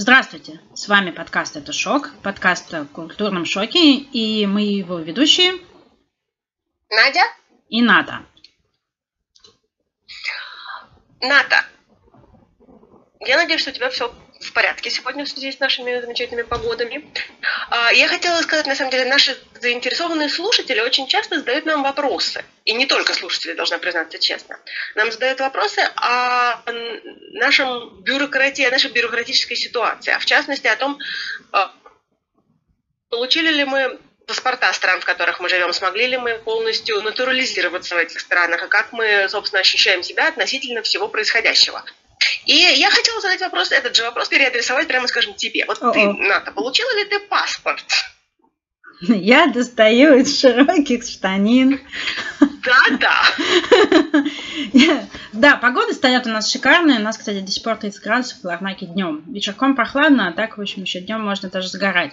Здравствуйте, с вами подкаст «Это шок», подкаст о культурном шоке, и мы его ведущие Надя и Ната. Ната, я надеюсь, что у тебя все в порядке сегодня в связи с нашими замечательными погодами. А, я хотела сказать, на самом деле, наши заинтересованные слушатели очень часто задают нам вопросы. И не только слушатели, должна признаться честно. Нам задают вопросы о нашем бюрократии, о нашей бюрократической ситуации. А в частности о том, а, получили ли мы паспорта стран, в которых мы живем, смогли ли мы полностью натурализироваться в этих странах, и как мы, собственно, ощущаем себя относительно всего происходящего. И я хотела задать вопрос, этот же вопрос переадресовать прямо, скажем, тебе. Вот О-о. ты, Ната, получила ли ты паспорт? Я достаю из широких штанин. Да-да. Да, погода стоят у нас шикарная. У нас, кстати, до сих пор 30 градусов в Ларнаке днем. Вечерком прохладно, а так, в общем, еще днем можно даже загорать.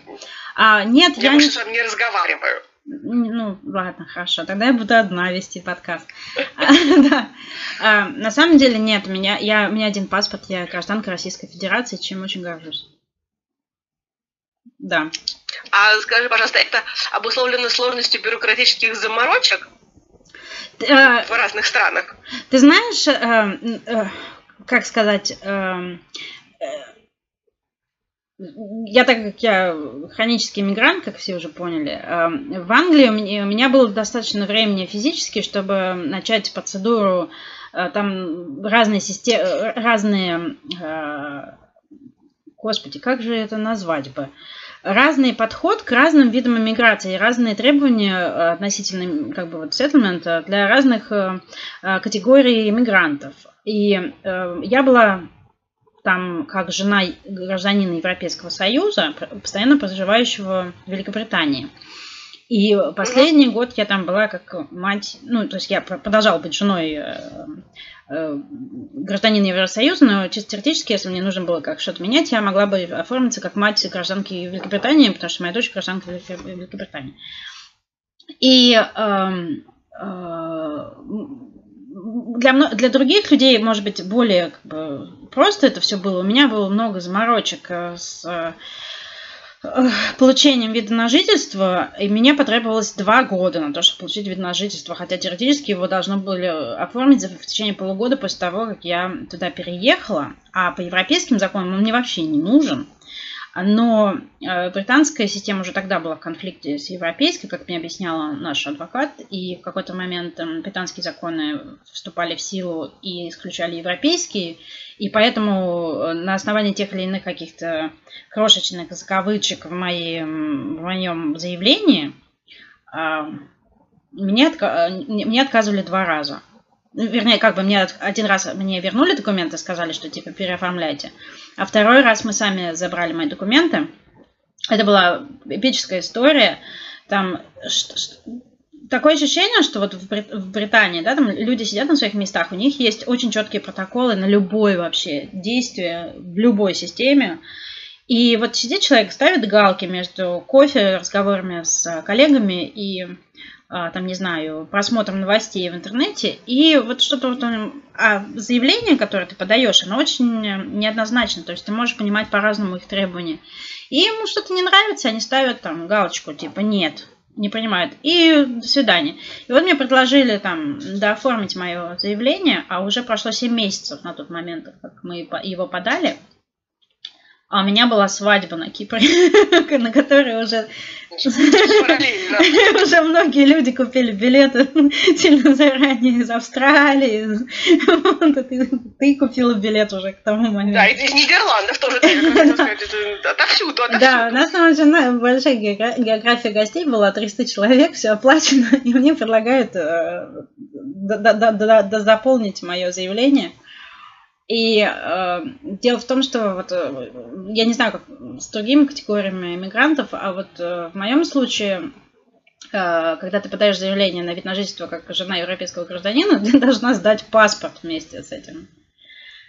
А, нет, я... Я больше с вами не разговариваю. Ну, ладно, хорошо. Тогда я буду одна вести подкаст. Да. А, на самом деле нет. У меня, я, у меня один паспорт. Я гражданка Российской Федерации, чем очень горжусь. Да. А скажи, пожалуйста, это обусловлено сложностью бюрократических заморочек э, в разных странах? Ты знаешь, э, как сказать, я так как я хронический мигрант, как все уже поняли, эм, в Англии у меня было достаточно времени физически, чтобы начать процедуру, э, там разные системы, э, разные, э, господи, как же это назвать бы, разный подход к разным видам иммиграции, разные требования относительно как бы вот settlement для разных категорий иммигрантов. И я была там как жена гражданина Европейского Союза, постоянно проживающего в Великобритании. И последний год я там была как мать, ну, то есть я продолжала быть женой э, э, гражданина Евросоюза, но чисто теоретически, если мне нужно было как что-то менять, я могла бы оформиться как мать гражданки Великобритании, потому что моя дочь гражданка Великобритании. И э, э, для, для других людей, может быть, более как бы, просто это все было. У меня было много заморочек э, с э, получением вида на жительство, и мне потребовалось два года на то, чтобы получить вид на жительство, хотя теоретически его должно были оформить в течение полугода после того, как я туда переехала, а по европейским законам он мне вообще не нужен. Но э, британская система уже тогда была в конфликте с европейской, как мне объясняла наш адвокат, и в какой-то момент эм, британские законы вступали в силу и исключали европейские, и поэтому э, на основании тех или иных каких-то крошечных закавычек в, моем, в моем заявлении а, мне, отка мне отказывали два раза. Ну, вернее, как бы мне один раз мне вернули документы, сказали, что типа переоформляйте. А второй раз мы сами забрали мои документы. Это была эпическая история. Там такое ощущение, что вот в, в Британии, да, там люди сидят на своих местах, у них есть очень четкие протоколы на любое вообще действие в любой системе. И вот сидит человек, ставит галки между кофе, разговорами с коллегами и там, не знаю, просмотром новостей в интернете, и вот что-то вот а заявление, которое ты подаешь, оно очень неоднозначно, то есть ты можешь понимать по-разному их требования. И ему что-то не нравится, они ставят там галочку, типа нет, не понимают, и до свидания. И вот мне предложили там дооформить мое заявление, а уже прошло 7 месяцев на тот момент, как мы его подали, а у меня была свадьба на Кипре, на которой уже уже многие люди купили билеты сильно заранее из Австралии. Ты купила билет уже к тому моменту. Да, из Нидерландов тоже, отовсюду, отовсюду. Да, у нас там очень большая география гостей была, 300 человек, все оплачено, и мне предлагают э, заполнить мое заявление. И э, дело в том, что вот э, я не знаю, как с другими категориями иммигрантов, а вот э, в моем случае, э, когда ты подаешь заявление на вид на жительство как жена европейского гражданина, ты должна сдать паспорт вместе с этим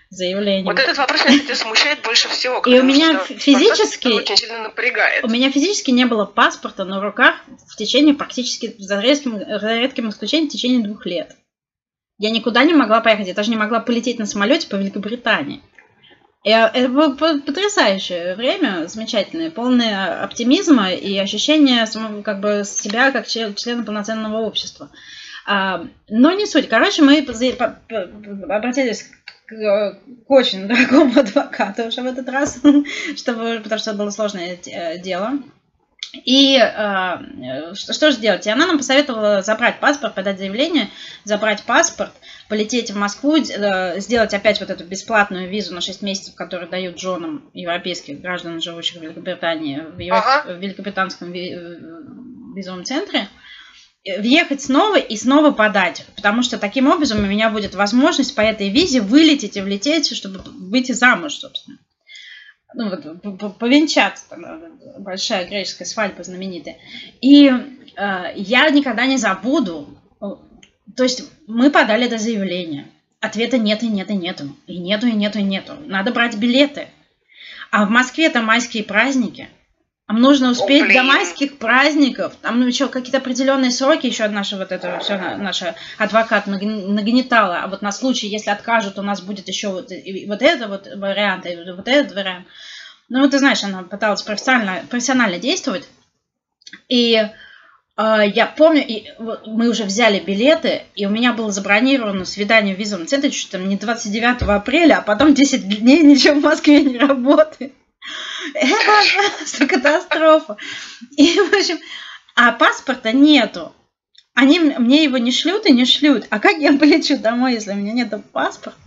заявлением. Вот этот вопрос меня, кстати, смущает больше всего. И у меня физически очень сильно напрягает. У меня физически не было паспорта на руках в течение практически за редким, за редким исключением в течение двух лет. Я никуда не могла поехать, я даже не могла полететь на самолете по Великобритании. Э, это было потрясающее время, замечательное, полное оптимизма и ощущение как бы себя как члена полноценного общества. А, но не суть. Короче, мы обратились к, очень дорогому адвокату уже в этот раз, чтобы, потому что это было сложное э, дело. И э, что, что же делать? И она нам посоветовала забрать паспорт, подать заявление, забрать паспорт, полететь в Москву, э, сделать опять вот эту бесплатную визу на 6 месяцев, которую дают женам европейских граждан, живущих в Великобритании, в, Евро... ага. в Великобританском э, визовом центре, въехать снова и снова подать. Потому что таким образом у меня будет возможность по этой визе вылететь и влететь, чтобы выйти замуж, собственно ну, вот, повенчаться, там, большая греческая свадьба знаменитая. И э, я никогда не забуду, то есть мы подали это заявление, ответа нет и нет и нету, и нету и нету и нету. Надо брать билеты. А в Москве там майские праздники. Нужно успеть О, до майских праздников. Там еще какие-то определенные сроки еще наша вот это все наша адвокат нагнетала. А вот на случай, если откажут, у нас будет еще вот, вот это вот вариант, и вот этот вариант. Ну, ты знаешь, она пыталась профессионально, профессионально действовать. И э, я помню, и, мы уже взяли билеты, и у меня было забронировано свидание в визовом центре чуть там не 29 апреля, а потом 10 дней ничего в Москве не работает. Это просто катастрофа. И, в общем, а паспорта нету. Они мне его не шлют и не шлют. А как я полечу домой, если у меня нет паспорта?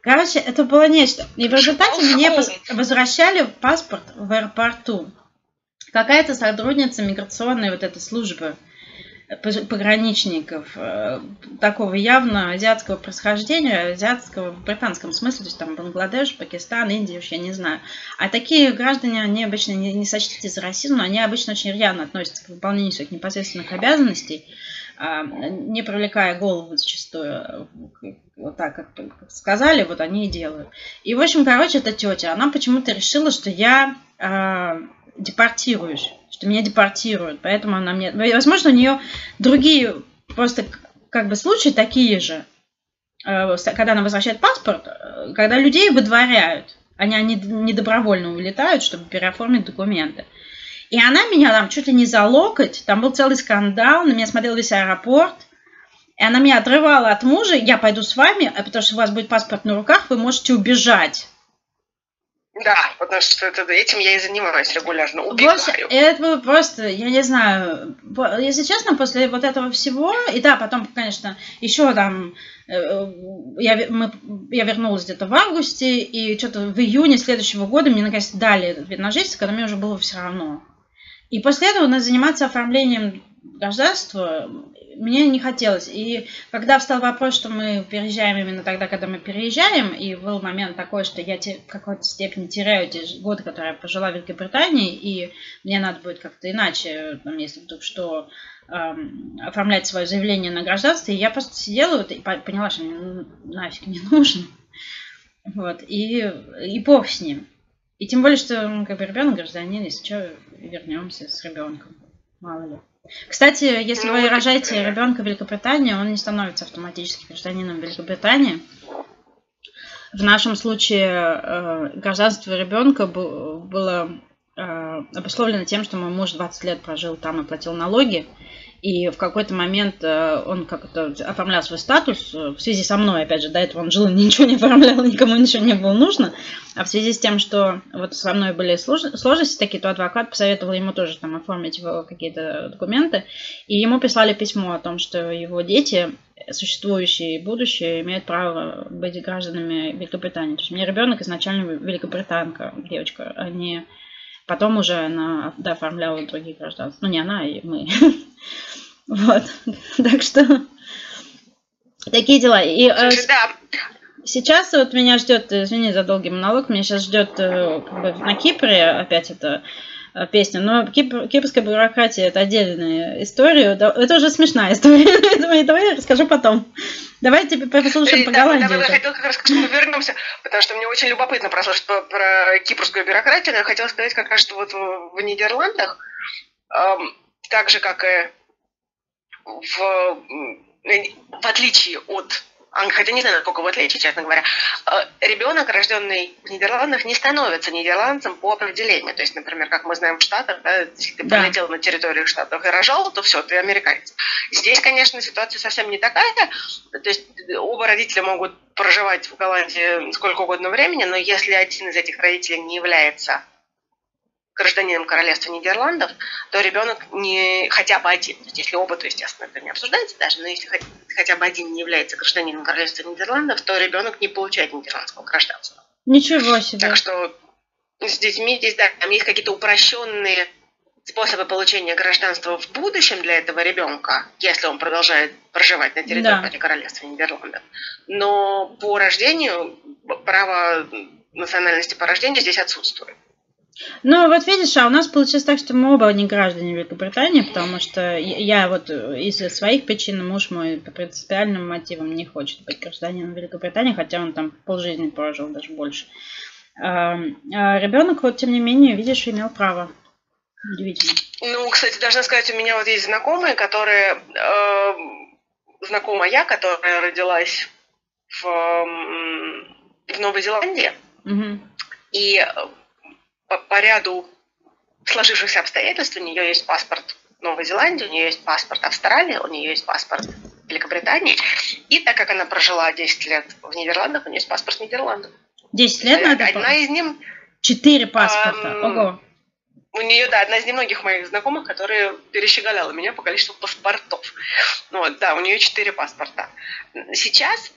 Короче, это было нечто. И в результате мне возвращали паспорт в аэропорту. Какая-то сотрудница миграционной вот этой службы пограничников э, такого явно азиатского происхождения, азиатского в британском смысле, то есть там Бангладеш, Пакистан, Индия, уж я не знаю. А такие граждане, они обычно не, не сочтите за расизм, но они обычно очень рьяно относятся к выполнению своих непосредственных обязанностей, а, не привлекая голову зачастую, вот так, как, как сказали, вот они и делают. И, в общем, короче, эта тетя, она почему-то решила, что я э, депортируюсь что меня депортируют. Поэтому она мне... Возможно, у нее другие просто как бы случаи такие же, э, когда она возвращает паспорт, э, когда людей выдворяют. Они, они не добровольно улетают, чтобы переоформить документы. И она меня там чуть ли не за локоть, там был целый скандал, на меня смотрел весь аэропорт, и она меня отрывала от мужа, я пойду с вами, а потому что у вас будет паспорт на руках, вы можете убежать. Да, потому что это, этим я и занимаюсь регулярно, убегаю. Просто, это было просто, я не знаю, если честно, после вот этого всего, и да, потом, конечно, еще там, э, я, мы, я вернулась где-то в августе, и что-то в июне следующего года мне наконец дали этот вид на жительство, когда мне уже было все равно. И после этого надо заниматься оформлением гражданства мне не хотелось. И когда встал вопрос, что мы переезжаем именно тогда, когда мы переезжаем, и был момент такой, что я в какой-то степени теряю те годы, которые я пожила в Великобритании, и мне надо будет как-то иначе, там, если вдруг что, эм, оформлять свое заявление на гражданство, и я просто сидела вот, и поняла, что мне нафиг не нужно. Вот, и, и бог с ним. И тем более, что ну, как бы ребенок гражданин, если что, вернемся с ребенком. Мало ли. Кстати, если ну, вы рожаете ребенка в Великобритании, он не становится автоматически гражданином Великобритании. В нашем случае э, гражданство ребенка было э, обусловлено тем, что мой муж 20 лет прожил там и платил налоги. И в какой-то момент э, он как-то оформлял свой статус э, в связи со мной, опять же, до этого он жил ничего не оформлял, никому ничего не было нужно. А в связи с тем, что вот со мной были сложности такие, то адвокат посоветовал ему тоже там оформить его какие-то документы. И ему прислали письмо о том, что его дети, существующие и будущие, имеют право быть гражданами Великобритании. То есть у меня ребенок изначально великобританка, девочка, а не Потом уже она да, оформляла другие гражданства. Ну, не она, и мы. Вот. Так что такие дела. И э, сейчас вот меня ждет, извини за долгий монолог, меня сейчас ждет э, как бы, на Кипре опять это песня. Но кипр, кипрская бюрократия это отдельная история. Это уже смешная история. Этого я расскажу потом. Давайте послушаем по Голландии. Да, я хотела как раз к этому вернуться, потому что мне очень любопытно прослушать про, про кипрскую бюрократию. Но я хотела сказать как раз, что вот в, в Нидерландах, эм, так же, как и в, в отличие от хотя не знаю, насколько вы отличие, честно говоря, э, ребенок, рожденный в Нидерландах, не становится нидерландцем по определению. То есть, например, как мы знаем в Штатах, да, если ты да. прилетел на территорию Штатов и рожал, то все, ты американец. Здесь, конечно, ситуация совсем не такая. То есть оба родителя могут проживать в Голландии сколько угодно времени, но если один из этих родителей не является гражданином королевства Нидерландов, то ребенок не хотя бы один, то есть если оба, то естественно это не обсуждается даже, но если хотя бы один не является гражданином королевства Нидерландов, то ребенок не получает нидерландского гражданства. Ничего себе. Так что с детьми здесь, да, там есть какие-то упрощенные способы получения гражданства в будущем для этого ребенка, если он продолжает проживать на территории да. королевства Нидерландов. Но по рождению право национальности по рождению здесь отсутствует. Ну, вот видишь, а у нас получилось так, что мы оба не граждане Великобритании, потому что я вот из своих причин, муж мой по принципиальным мотивам не хочет быть гражданином Великобритании, хотя он там полжизни прожил, даже больше. А, ребенок, вот, тем не менее, видишь, имел право. Удивительно. Ну, кстати, должна сказать, у меня вот есть знакомые, которые... Э, знакомая, которая родилась в, в Новой Зеландии. Угу. И по, по ряду сложившихся обстоятельств у нее есть паспорт Новой Зеландии, у нее есть паспорт Австралии, у нее есть паспорт Великобритании. И так как она прожила 10 лет в Нидерландах, у нее есть паспорт Нидерландов. 10 лет надо? Одна из них... Четыре паспорта, эм, ого. У нее, да, одна из немногих моих знакомых, которая перещеголяла меня по количеству паспортов. Ну, вот, да, у нее четыре паспорта. Сейчас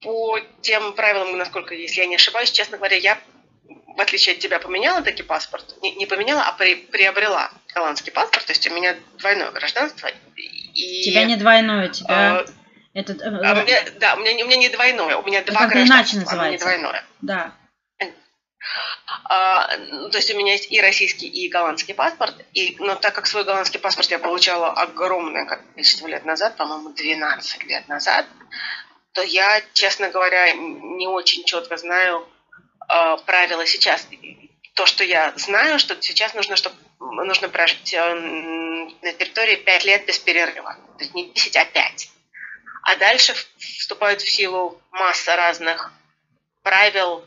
по тем правилам, насколько, если я не ошибаюсь, честно говоря, я в отличие от тебя, поменяла таки паспорт. Не, не поменяла, а при, приобрела голландский паспорт. То есть у меня двойное гражданство. И, тебя не двойное, тебя... Э, это, э, а у меня, да, у меня, у меня не двойное, у меня два гражданства, иначе а не двойное. Да. А, ну, то есть у меня есть и российский, и голландский паспорт. И, но так как свой голландский паспорт я получала огромное количество лет назад, по-моему, 12 лет назад, то я, честно говоря, не очень четко знаю, э, правила сейчас. То, что я знаю, что сейчас нужно, чтобы нужно прожить э, на территории 5 лет без перерыва. То есть не 10, а 5. А дальше вступают в силу масса разных правил,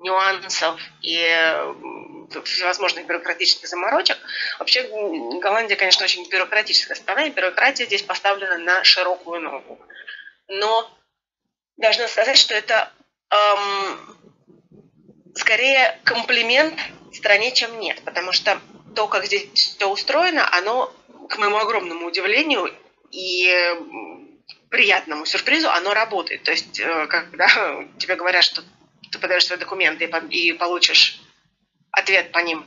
нюансов и э, всевозможных бюрократических заморочек. Вообще Голландия, конечно, очень бюрократическая страна, и бюрократия здесь поставлена на широкую ногу. Но должна сказать, что это эм, скорее комплимент стране, чем нет, потому что то, как здесь все устроено, оно, к моему огромному удивлению и приятному сюрпризу, оно работает. То есть, э, когда тебе говорят, что ты подаешь свои документы и получишь ответ по ним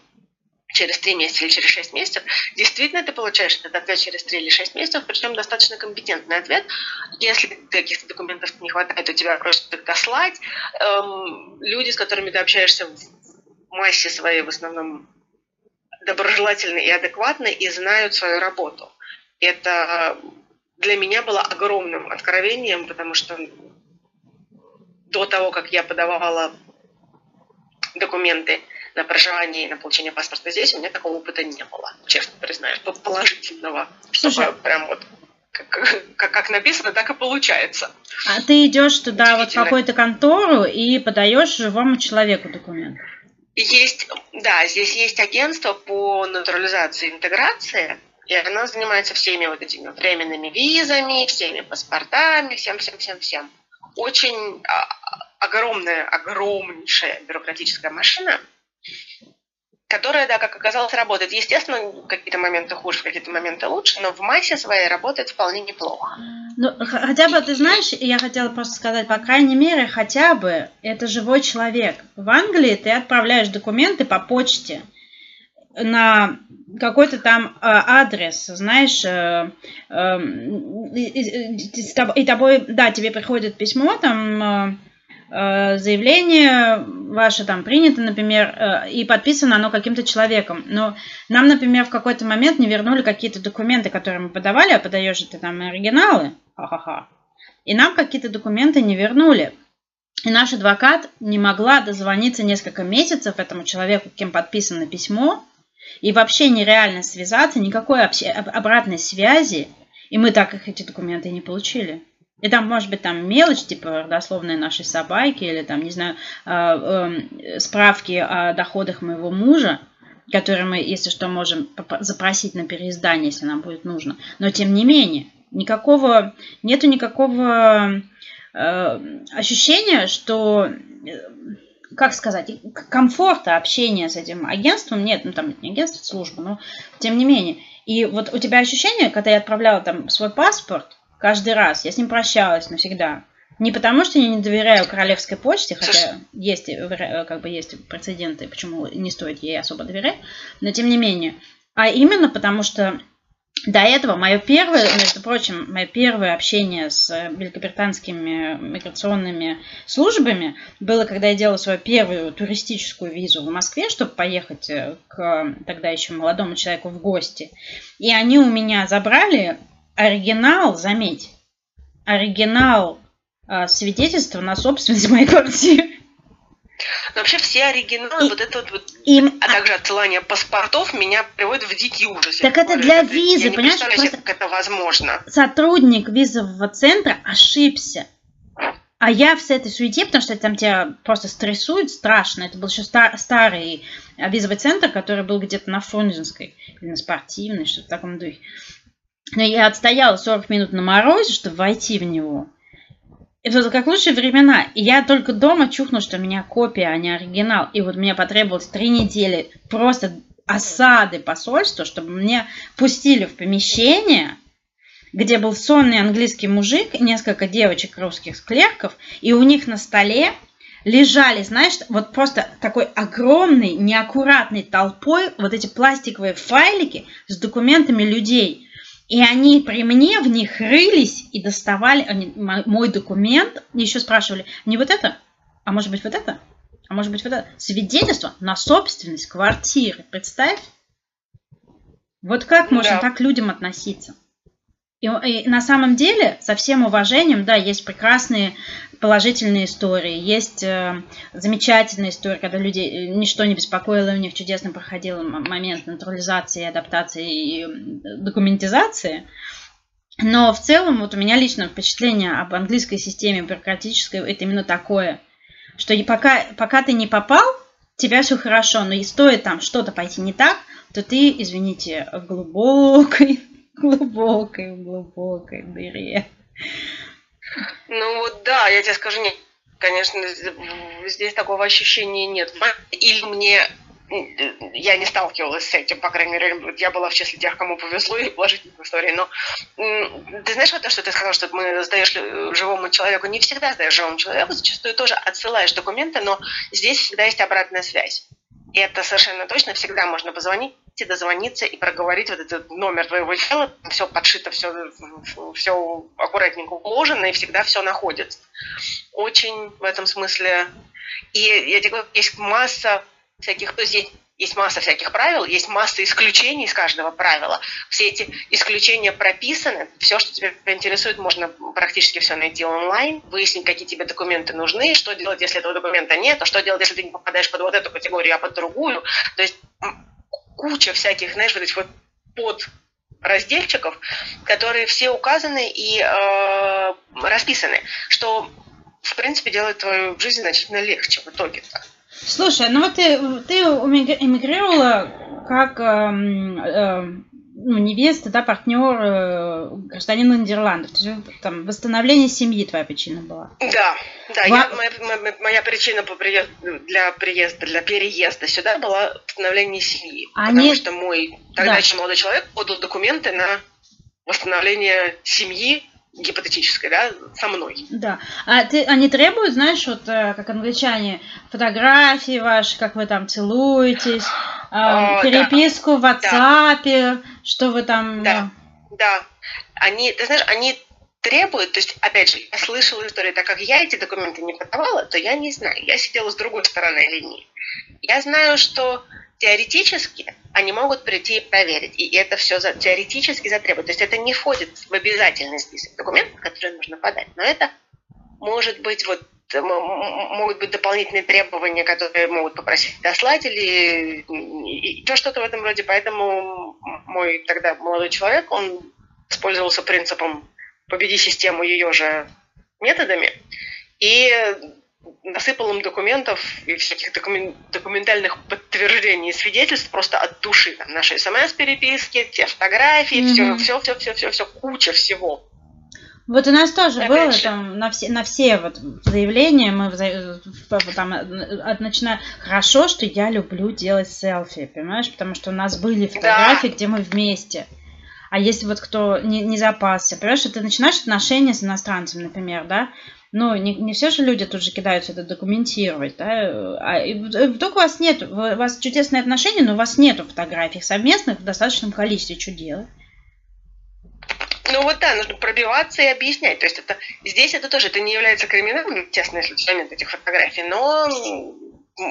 через три месяца или через шесть месяцев, действительно ты получаешь этот ответ через три или шесть месяцев, причем достаточно компетентный ответ. Если каких-то документов не хватает, то тебя просят их дослать. Эм, люди, с которыми ты общаешься в массе своей, в основном доброжелательны и адекватны и знают свою работу. Это для меня было огромным откровением, потому что до того, как я подавала документы на проживание и на получение паспорта здесь, у меня такого опыта не было, честно признаюсь, положительного. Слушай, чтобы прям вот как, как, как написано, так и получается. А ты идешь туда вот в какую-то контору и подаешь живому человеку документ? Есть, да, здесь есть агентство по натурализации и интеграции, и оно занимается всеми вот этими временными визами, всеми паспортами, всем-всем-всем-всем. Очень а, огромная, огромнейшая бюрократическая машина – которая, да, как оказалось, работает. Естественно, какие-то моменты хуже, какие-то моменты лучше, но в массе своей работает вполне неплохо. Ну, хотя бы, ты знаешь, я хотела просто сказать, по крайней мере, хотя бы это живой человек. В Англии ты отправляешь документы по почте на какой-то там э, адрес, знаешь, э, э, и, и тобой, да, тебе приходит письмо, там Э, заявление ваше там принято, например, э, и подписано оно каким-то человеком. Но нам, например, в какой-то момент не вернули какие-то документы, которые мы подавали, а подаешь ты там оригиналы, ха-ха-ха. И нам какие-то документы не вернули. И наш адвокат не могла дозвониться несколько месяцев этому человеку, кем подписано письмо, и вообще нереально связаться, никакой обратной связи, и мы так их эти документы не получили. И там может быть там мелочь, типа родословная нашей собаки, или там, не знаю, э, э, справки о доходах моего мужа, которые мы, если что, можем запросить на переиздание, если нам будет нужно. Но тем не менее, никакого, нету никакого э, ощущения, что, э, как сказать, комфорта общения с этим агентством нет, ну там не агентство, служба, но тем не менее. И вот у тебя ощущение, когда я отправляла там свой паспорт, каждый раз. Я с ним прощалась навсегда. Не потому, что я не доверяю королевской почте, хотя есть, э, как бы есть прецеденты, почему не стоит ей особо доверять, но тем не менее. А именно потому, что до этого мое первое, между прочим, мое первое общение с великобританскими миграционными службами было, когда я делала свою первую туристическую визу в Москве, чтобы поехать э, к тогда еще молодому человеку в гости. И они у меня забрали оригинал, заметь, оригинал э, свидетельства на собственность моей квартиры. Но вообще все оригиналы, и, вот это вот, им, а также отсылание паспортов меня приводит в дикий ужас. Так это для это, визы, я понимаешь? Не себе, как это возможно. Сотрудник визового центра ошибся. А я в этой суете, потому что там тебя просто стрессует страшно. Это был еще стар, старый визовый центр, который был где-то на Фрунзенской или на спортивной, что-то в таком духе. Но я отстояла 40 минут на морозе, чтобы войти в него. Это как лучшие времена. И я только дома чухнула, что у меня копия, а не оригинал. И вот мне потребовалось три недели просто осады посольства, чтобы мне пустили в помещение, где был сонный английский мужик, несколько девочек русских клерков, и у них на столе лежали, знаешь, вот просто такой огромной, неаккуратной толпой вот эти пластиковые файлики с документами людей – и они при мне в них рылись и доставали они, мой документ, еще спрашивали, не вот это, а может быть вот это, а может быть вот это. Свидетельство на собственность квартиры, представь. Вот как можно да. так людям относиться? И, и на самом деле, со всем уважением, да, есть прекрасные положительные истории, есть э, замечательные истории, когда люди э, ничто не беспокоило, у них чудесно проходил момент натурализации, адаптации и документизации. Но в целом, вот у меня лично впечатление об английской системе бюрократической, это именно такое, что пока, пока ты не попал, тебя все хорошо, но и стоит там что-то пойти не так, то ты, извините, в глубокой, глубокой, глубокой дыре. Ну вот да, я тебе скажу, нет, конечно, здесь такого ощущения нет. Или мне я не сталкивалась с этим, по крайней мере, я была в числе тех, кому повезло и положительных историй, но ты знаешь вот то, что ты сказал, что мы сдаешь живому человеку, не всегда сдаешь живому человеку, зачастую тоже отсылаешь документы, но здесь всегда есть обратная связь. И это совершенно точно всегда можно позвонить дозвониться и проговорить вот этот номер твоего дела, все подшито, все, все аккуратненько уложено, и всегда все находится. Очень в этом смысле. И я тебе говорю, есть масса всяких, то есть есть масса всяких правил, есть масса исключений из каждого правила. Все эти исключения прописаны. Все, что тебя интересует, можно практически все найти онлайн, выяснить, какие тебе документы нужны, что делать, если этого документа нет, а что делать, если ты не попадаешь под вот эту категорию, а под другую. То есть куча всяких, знаешь, вот этих вот под разделчиков, которые все указаны и э, расписаны, что, в принципе, делает твою жизнь значительно легче в итоге-то. Слушай, ну вот ты, ты эмигрировала как э, э, ну, невеста, да, партнер э, гражданина Нидерландов. То есть, там восстановление семьи твоя причина была. Да, да. Во... Я, моя, моя, моя причина по приезду, для приезда, для переезда сюда была восстановление семьи. Они... Потому что мой тогда да. еще молодой человек подал документы на восстановление семьи гипотетической, да, со мной. Да. А ты, они требуют, знаешь, вот э, как англичане, фотографии ваши, как вы там целуетесь, э, переписку да. в WhatsApp, да. что вы там... Да, да. Они, ты знаешь, они требуют, то есть, опять же, я слышала историю, так как я эти документы не подавала, то я не знаю, я сидела с другой стороны линии. Я знаю, что теоретически они могут прийти и проверить, и это все за, теоретически затребуют. То есть это не входит в обязательный список документов, которые нужно подать, но это может быть вот могут быть дополнительные требования, которые могут попросить дослать или еще что-то в этом роде. Поэтому мой тогда молодой человек, он использовался принципом «победи систему, ее же методами и насыпал им документов и всяких докумен, документальных подтверждений и свидетельств просто от души. Там наши смс-переписки, те фотографии, mm-hmm. все, все, все, все, все, куча всего. Вот у нас тоже Опять было же. там на все, на все вот заявления мы там от, начиная хорошо, что я люблю делать селфи, понимаешь, потому что у нас были фотографии, да. где мы вместе. А если вот кто не, не запасся, понимаешь, что ты начинаешь отношения с иностранцем, например, да, ну, не, не все же люди тут же кидаются это документировать, да, а вдруг у вас нет, у вас чудесные отношения, но у вас нету фотографий совместных в достаточном количестве, что делать? Ну вот да, нужно пробиваться и объяснять. То есть это здесь это тоже это не является криминалом, естественно, если нет этих фотографий, но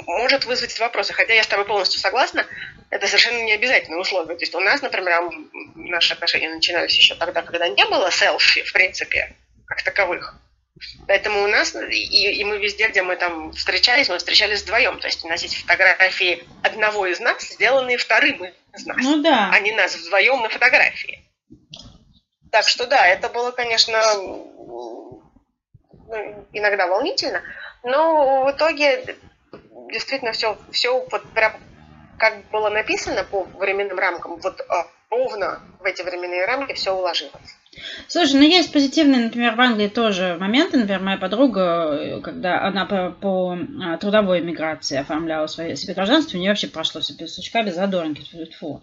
может вызвать вопросы. Хотя я с тобой полностью согласна, это совершенно не обязательное условие. То есть у нас, например, наши отношения начинались еще тогда, когда не было селфи, в принципе, как таковых. Поэтому у нас, и, и мы везде, где мы там встречались, мы встречались вдвоем. То есть у нас есть фотографии одного из нас, сделанные вторым из нас. Ну да. А не нас вдвоем на фотографии. Так что да, это было, конечно, ну, иногда волнительно, но в итоге действительно все, все вот прям как было написано по временным рамкам, вот а, ровно в эти временные рамки все уложилось. Слушай, ну есть позитивные, например, в Англии тоже моменты. Например, моя подруга, когда она по, по а, трудовой миграции оформляла свое себе гражданство, у нее вообще прошло себе сучка без задоринки. Фу.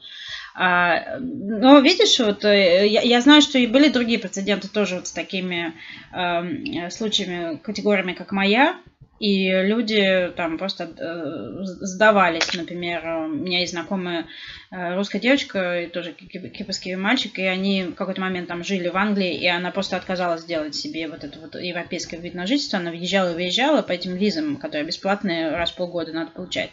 А, но видишь, вот э, я, я знаю, что и были другие прецеденты тоже вот с такими э, случаями, категориями, как моя, и люди там просто э, сдавались, например, у меня есть знакомая э, русская девочка, и тоже кипрский мальчик, и они в какой-то момент там жили в Англии, и она просто отказалась сделать себе вот это вот европейское вид на жительство, она въезжала и выезжала по этим визам, которые бесплатные раз в полгода надо получать.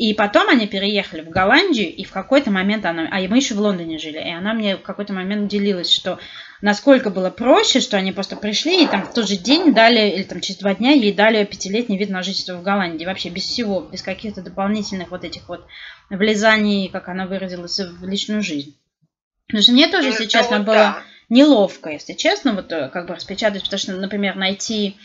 И потом они переехали в Голландию, и в какой-то момент она... А мы еще в Лондоне жили, и она мне в какой-то момент делилась, что насколько было проще, что они просто пришли и там в тот же день дали, или там через два дня ей дали пятилетний вид на жительство в Голландии. Вообще без всего, без каких-то дополнительных вот этих вот влезаний, как она выразилась, в личную жизнь. Потому что мне тоже, если честно, было неловко, если честно, вот э, как бы распечатать, потому что, например, найти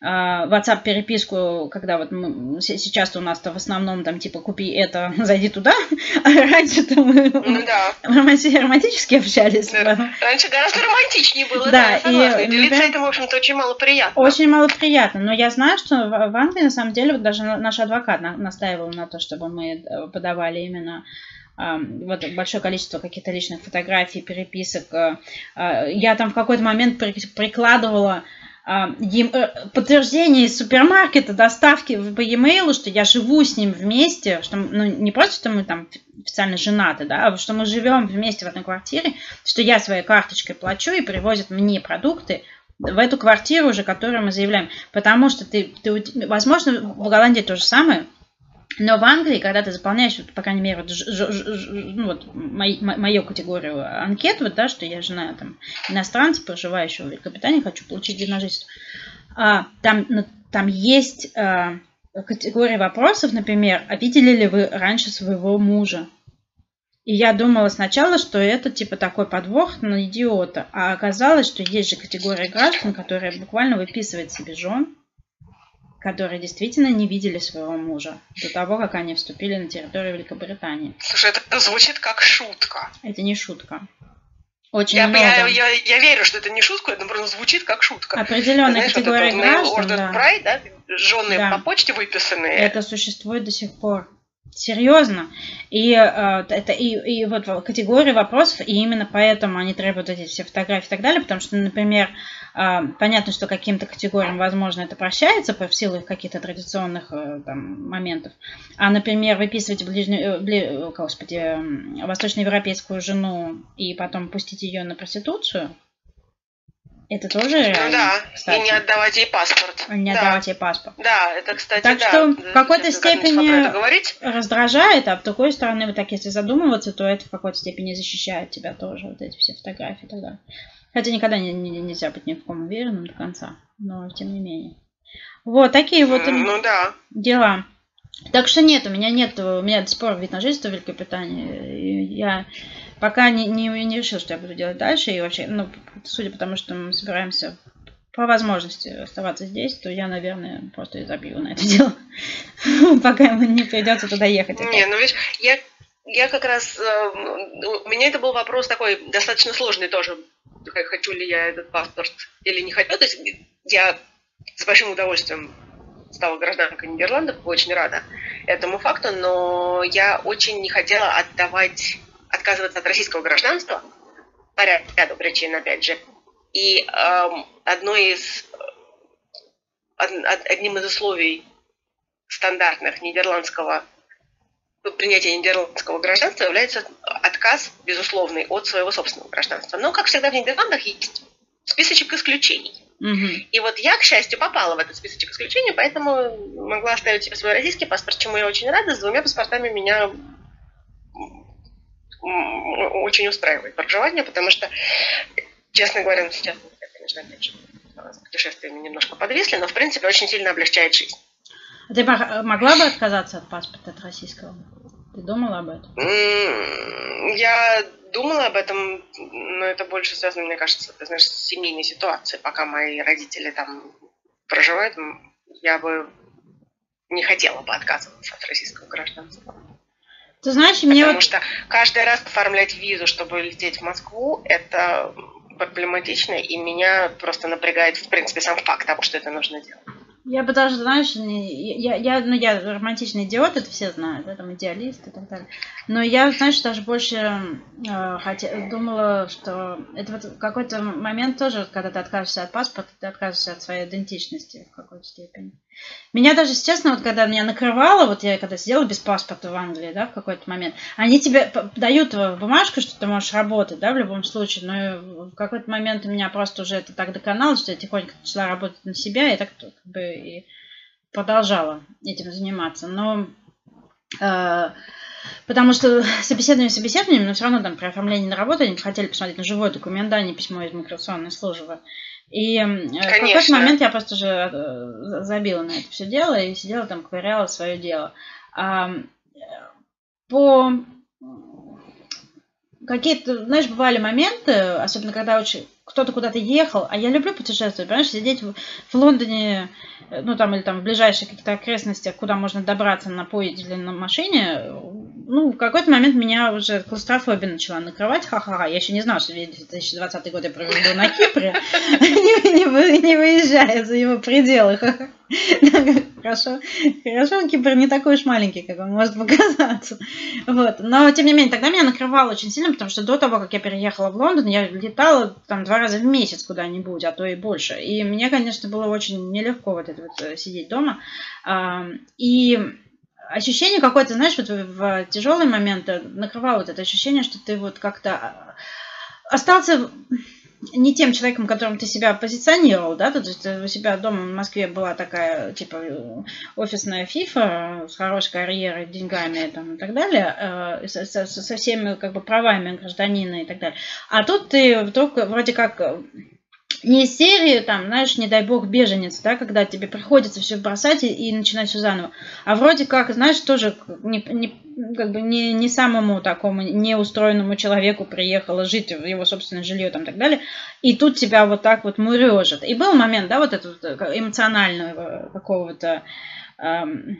а, WhatsApp переписку, когда вот мы, сейчас у нас-то в основном там типа купи это, зайди туда, а раньше-то мы ну, да. романтически общались. Да. Раньше гораздо романтичнее было, да, да и, и делиться этим, в общем-то, очень мало приятно. Очень мало приятно, но я знаю, что в Англии на самом деле вот даже наш адвокат настаивал на то, чтобы мы э, подавали именно вот большое количество каких-то личных фотографий, переписок. Э, э, я там в какой-то момент прикладывала э, подтверждение из супермаркета, доставки по e-mail, что я живу с ним вместе, что ну, не просто, что мы там официально женаты, да, а что мы живем вместе в одной квартире, что я своей карточкой плачу и привозят мне продукты в эту квартиру уже, которую мы заявляем. Потому что ты, ты возможно, в Голландии то же самое, но в Англии, когда ты заполняешь, вот, по крайней мере, вот, ж, ж, ж, ну, вот мой, мою категорию анкет, вот, да, что я жена там, иностранца, проживающего в Великобритании, хочу получить вид на жительство, а, там, ну, там есть а, категория вопросов, например, а видели ли вы раньше своего мужа? И я думала сначала, что это типа такой подвох на идиота. А оказалось, что есть же категория граждан, которая буквально выписывает себе жен, которые действительно не видели своего мужа до того, как они вступили на территорию Великобритании. Слушай, это звучит как шутка. Это не шутка. Очень я, много. Я, я, я верю, что это не шутка, это просто звучит как шутка. Определенная Знаешь, категория вот граждан, да. Pride, да, жены да. по почте выписанные. Это существует до сих пор. Серьезно. И э, это и, и вот категория вопросов, и именно поэтому они требуют эти все фотографии и так далее, потому что, например, э, понятно, что каким-то категориям, возможно, это прощается в силу их каких-то традиционных э, там, моментов. А, например, выписывать ближнюю, бли, господи, восточноевропейскую жену и потом пустить ее на проституцию – это тоже реально, Ну да, кстати. и не отдавать ей паспорт. Не да. отдавать ей паспорт. Да, это, кстати, Так да. что в какой-то степени раздражает, а с другой стороны, вот так если задумываться, то это в какой-то степени защищает тебя тоже, вот эти все фотографии и так далее. Хотя никогда не, не, нельзя быть ни в ком уверенным до конца, но тем не менее. Вот такие вот ну, да. дела. Так что нет, у меня нет, у меня до сих пор вид на жительство в Великобритании. Я пока не, не, не решил, что я буду делать дальше. И вообще, ну, судя по тому, что мы собираемся по возможности оставаться здесь, то я, наверное, просто и забью на это дело, пока ему не придется туда ехать. Не, ну видишь, я, я как раз, э, у меня это был вопрос такой достаточно сложный тоже, хочу ли я этот паспорт или не хочу. То есть я с большим удовольствием стала гражданкой Нидерландов, очень рада этому факту, но я очень не хотела отдавать, отказываться от российского гражданства по ряду причин, опять же. И эм, одной из, од, одним из условий стандартных нидерландского принятия нидерландского гражданства является отказ, безусловный, от своего собственного гражданства. Но, как всегда в Нидерландах, есть списочек исключений. Угу. И вот я, к счастью, попала в этот списочек исключений, поэтому могла оставить себе свой российский паспорт, чему я очень рада. С двумя паспортами меня очень устраивает проживание, потому что, честно говоря, ну, сейчас, конечно, опять же, с путешествиями немножко подвисли, но, в принципе, очень сильно облегчает жизнь. А ты могла бы отказаться от паспорта, от российского? Ты думала об этом? Я думала об этом, но это больше связано, мне кажется, ты знаешь, с семейной ситуацией. Пока мои родители там проживают, я бы не хотела бы отказываться от российского гражданства. Ты знаешь, мне Потому вот... что каждый раз оформлять визу, чтобы лететь в Москву, это проблематично, и меня просто напрягает, в принципе, сам факт того, что это нужно делать. Я бы даже, знаешь, я, я, ну, я романтичный идиот, это все знают, да, там идеалист и так далее. Но я, знаешь, даже больше э, хотя, думала, что это вот какой-то момент тоже, когда ты отказываешься от паспорта, ты отказываешься от своей идентичности в какой-то степени. Меня даже, честно, вот когда меня накрывало, вот я когда сидела без паспорта в Англии, да, в какой-то момент, они тебе дают бумажку, что ты можешь работать, да, в любом случае, но в какой-то момент у меня просто уже это так доконало, что я тихонько начала работать на себя, и так как бы и продолжала этим заниматься. Но э, Потому что собеседование собеседованием, но все равно там при оформлении на работу они хотели посмотреть на живой документ, да, не письмо из миграционной службы. И Конечно. в какой-то момент я просто уже э, забила на это все дело и сидела там, ковыряла свое дело. А, по какие-то, знаешь, бывали моменты, особенно когда очень кто-то куда-то ехал, а я люблю путешествовать, понимаешь, сидеть в, в Лондоне, э, ну там или там в ближайших каких-то окрестностях, куда можно добраться на поезде или на машине, ну, в какой-то момент меня уже клаустрофобия начала накрывать, ха-ха-ха, я еще не знала, что 2020 год я проведу на Кипре, не выезжая за его пределы, Хорошо, хорошо, Кипр не такой уж маленький, как он может показаться. Вот. Но, тем не менее, тогда меня накрывало очень сильно, потому что до того, как я переехала в Лондон, я летала там два раза в месяц куда-нибудь, а то и больше. И мне, конечно, было очень нелегко вот это вот э, сидеть дома. И ощущение какое-то, знаешь, вот в тяжелые моменты накрывало вот это ощущение, что ты вот как-то а, остался не тем человеком, которым ты себя позиционировал, да, то есть у себя дома в Москве была такая, типа, офисная фифа с хорошей карьерой, деньгами там, и так далее, э, со, со, со всеми, как бы, правами гражданина и так далее. А тут ты вдруг вроде как не из серии, там, знаешь, не дай бог, беженец, да, когда тебе приходится все бросать и, и начинать все заново. А вроде как, знаешь, тоже не, не, как бы не, не самому такому неустроенному человеку приехала жить в его собственное жилье там и так далее. И тут тебя вот так вот мурежит. И был момент, да, вот этого эмоционального какого-то эм,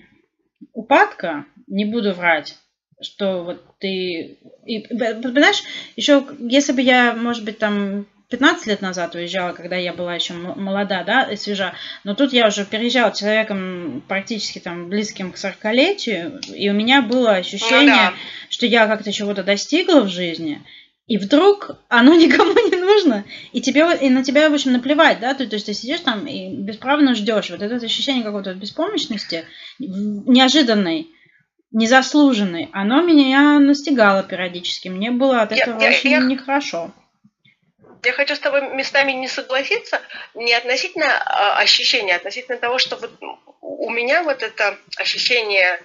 упадка, не буду врать, что вот ты... И, понимаешь, еще если бы я, может быть, там 15 лет назад уезжала, когда я была еще молода, да, и свежа. Но тут я уже переезжала человеком практически там близким к 40-летию, и у меня было ощущение, ну, да. что я как-то чего-то достигла в жизни, и вдруг оно никому не нужно, и тебе и на тебя, в общем, наплевать, да, то, то есть ты сидишь там и бесправно ждешь. Вот это ощущение какой-то беспомощности, неожиданной, незаслуженной, оно меня настигало периодически. Мне было от этого я, очень я, нехорошо я хочу с тобой местами не согласиться, не относительно а, ощущения, а относительно того, что вот у меня вот это ощущение,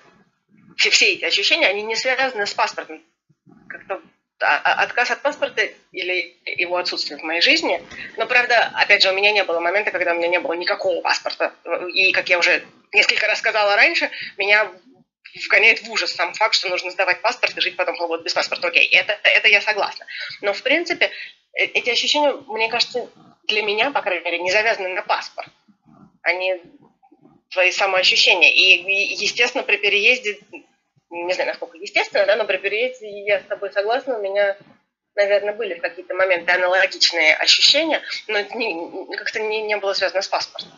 все, все эти ощущения, они не связаны с паспортом. Как-то а, а, отказ от паспорта или его отсутствие в моей жизни. Но, правда, опять же, у меня не было момента, когда у меня не было никакого паспорта. И, как я уже несколько раз сказала раньше, меня вгоняет в ужас сам факт, что нужно сдавать паспорт и жить потом вот без паспорта. Окей, это, это я согласна. Но, в принципе, эти ощущения, мне кажется, для меня, по крайней мере, не завязаны на паспорт. Они твои самоощущения. И, естественно, при переезде, не знаю, насколько естественно, да, но при переезде я с тобой согласна, у меня, наверное, были в какие-то моменты аналогичные ощущения, но как-то не, не было связано с паспортом.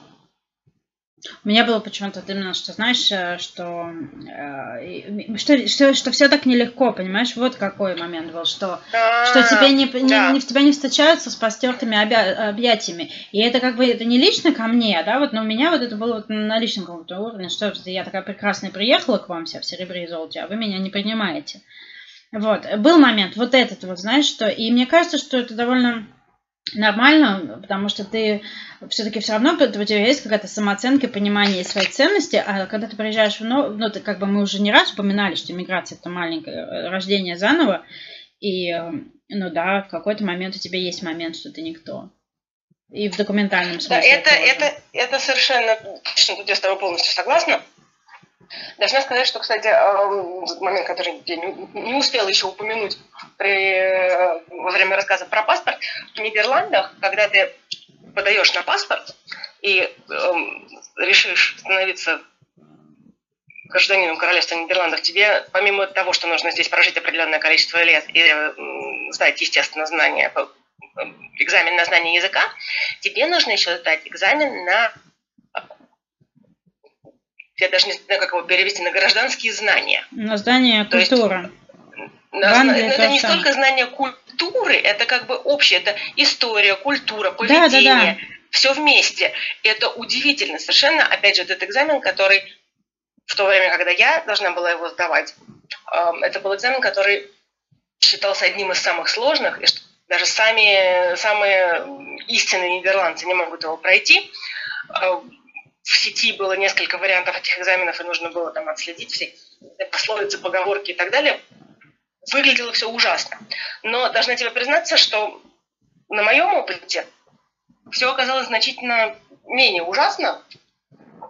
У меня было почему-то именно, что знаешь, э, что, э, что, что, что все так нелегко, понимаешь? Вот какой момент был, что, что тебе не, да. не, в тебя не встречаются с постертыми обя, объятиями. И это как бы это не лично ко мне, да, вот, но у меня вот это было вот на личном каком-то уровне, что я такая прекрасная приехала к вам вся в серебре и золоте, а вы меня не принимаете. Вот, был момент, вот этот вот, знаешь, что, и мне кажется, что это довольно нормально, потому что ты все-таки все равно у тебя есть какая-то самооценка, понимание своей ценности, а когда ты приезжаешь в ну, ну, ты, как бы мы уже не раз упоминали, что миграция это маленькое э, рождение заново, и, э, ну да, в какой-то момент у тебя есть момент, что ты никто. И в документальном смысле. Да, это, это, это совершенно точно, я с тобой полностью согласна. Должна сказать, что, кстати, э, момент, который я не успела еще упомянуть при, э, во время рассказа про паспорт, в Нидерландах, когда ты подаешь на паспорт и эм, решишь становиться гражданином Королевства Нидерландов, тебе, помимо того, что нужно здесь прожить определенное количество лет и э, сдать, естественно, знания, экзамен на знание языка, тебе нужно еще сдать экзамен на я даже не знаю, как его перевести, на гражданские знания. На знание культуры. На, на, это не столько знание культуры, это как бы общее, это история, культура, поведение, да, да, да. все вместе. Это удивительно совершенно. Опять же, этот экзамен, который в то время, когда я должна была его сдавать, эм, это был экзамен, который считался одним из самых сложных, и даже сами, самые истинные нидерландцы не могут его пройти. В сети было несколько вариантов этих экзаменов, и нужно было там отследить все пословицы, поговорки и так далее. Выглядело все ужасно. Но должна тебе признаться, что на моем опыте все оказалось значительно менее ужасно.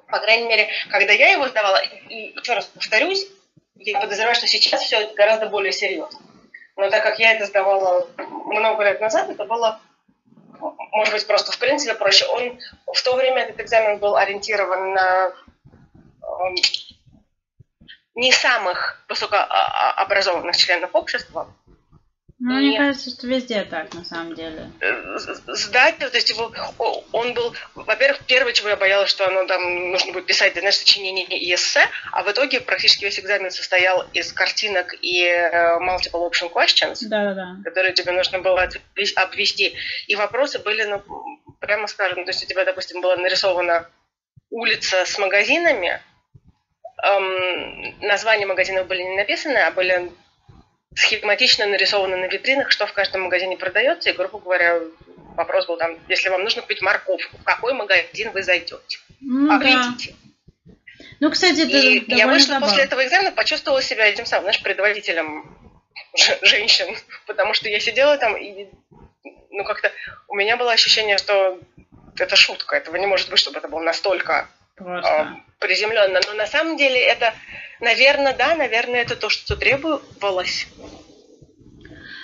По крайней мере, когда я его сдавала, и еще раз повторюсь, я подозреваю, что сейчас все гораздо более серьезно. Но так как я это сдавала много лет назад, это было может быть, просто в принципе проще. Он в то время этот экзамен был ориентирован на эм, не самых высокообразованных членов общества, ну, мне кажется, что везде так, на самом деле. Э, сдать, то есть его, он был, во-первых, первое, чего я боялась, что оно там нужно будет писать, знаешь, сочинение и эссе, а в итоге практически весь экзамен состоял из картинок и э, multiple option questions, да, да, да. которые тебе нужно было обвести. И вопросы были, ну, прямо скажем, то есть у тебя, допустим, была нарисована улица с магазинами, эм, названия магазинов были не написаны, а были схематично нарисовано на витринах, что в каждом магазине продается, и, грубо говоря, вопрос был там, если вам нужно купить морковку, в какой магазин вы зайдете? Ну, Объедите. Да. Ну, кстати, это И я вышла забавно. после этого экзамена, почувствовала себя этим самым, знаешь, предводителем женщин, потому что я сидела там и, ну, как-то у меня было ощущение, что это шутка, этого не может быть, чтобы это было настолько э, приземленно. Но на самом деле это Наверное, да, наверное, это то, что требовалось.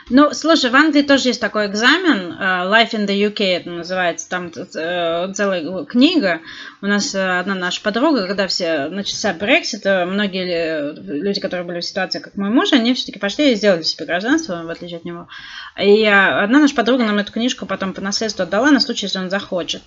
Ну, слушай, в Англии тоже есть такой экзамен, э, Life in the UK это называется, там э, целая книга. У нас э, одна наша подруга, когда все начался Брексит, многие люди, которые были в ситуации, как мой муж, они все-таки пошли и сделали себе гражданство, в отличие от него. И одна наша подруга нам эту книжку потом по наследству отдала на случай, если он захочет.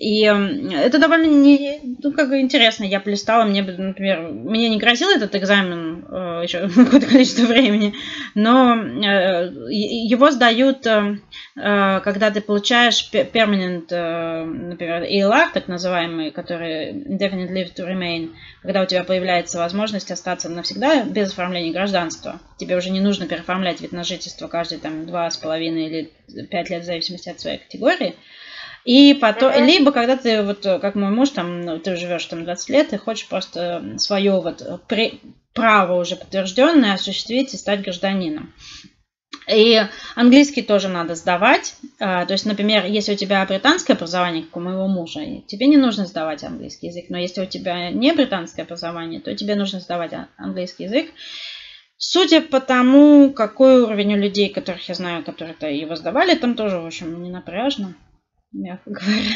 И это довольно не, ну, как бы интересно. Я полистала, мне, например, мне не грозил этот экзамен э, еще какое-то количество времени, но э, его сдают, э, э, когда ты получаешь permanent, э, например, ELR, так называемый, который indefinite leave to remain, когда у тебя появляется возможность остаться навсегда без оформления гражданства. Тебе уже не нужно переоформлять вид на жительство каждые там два с половиной или пять лет в зависимости от своей категории. И потом, либо когда ты, вот как мой муж, там, ну, ты живешь там 20 лет, и хочешь просто свое вот при, право уже подтвержденное осуществить и стать гражданином. И английский тоже надо сдавать. А, то есть, например, если у тебя британское образование, как у моего мужа, тебе не нужно сдавать английский язык. Но если у тебя не британское образование, то тебе нужно сдавать английский язык. Судя по тому, какой уровень у людей, которых я знаю, которые -то его сдавали, там тоже, в общем, не напряжно. мягко говоря.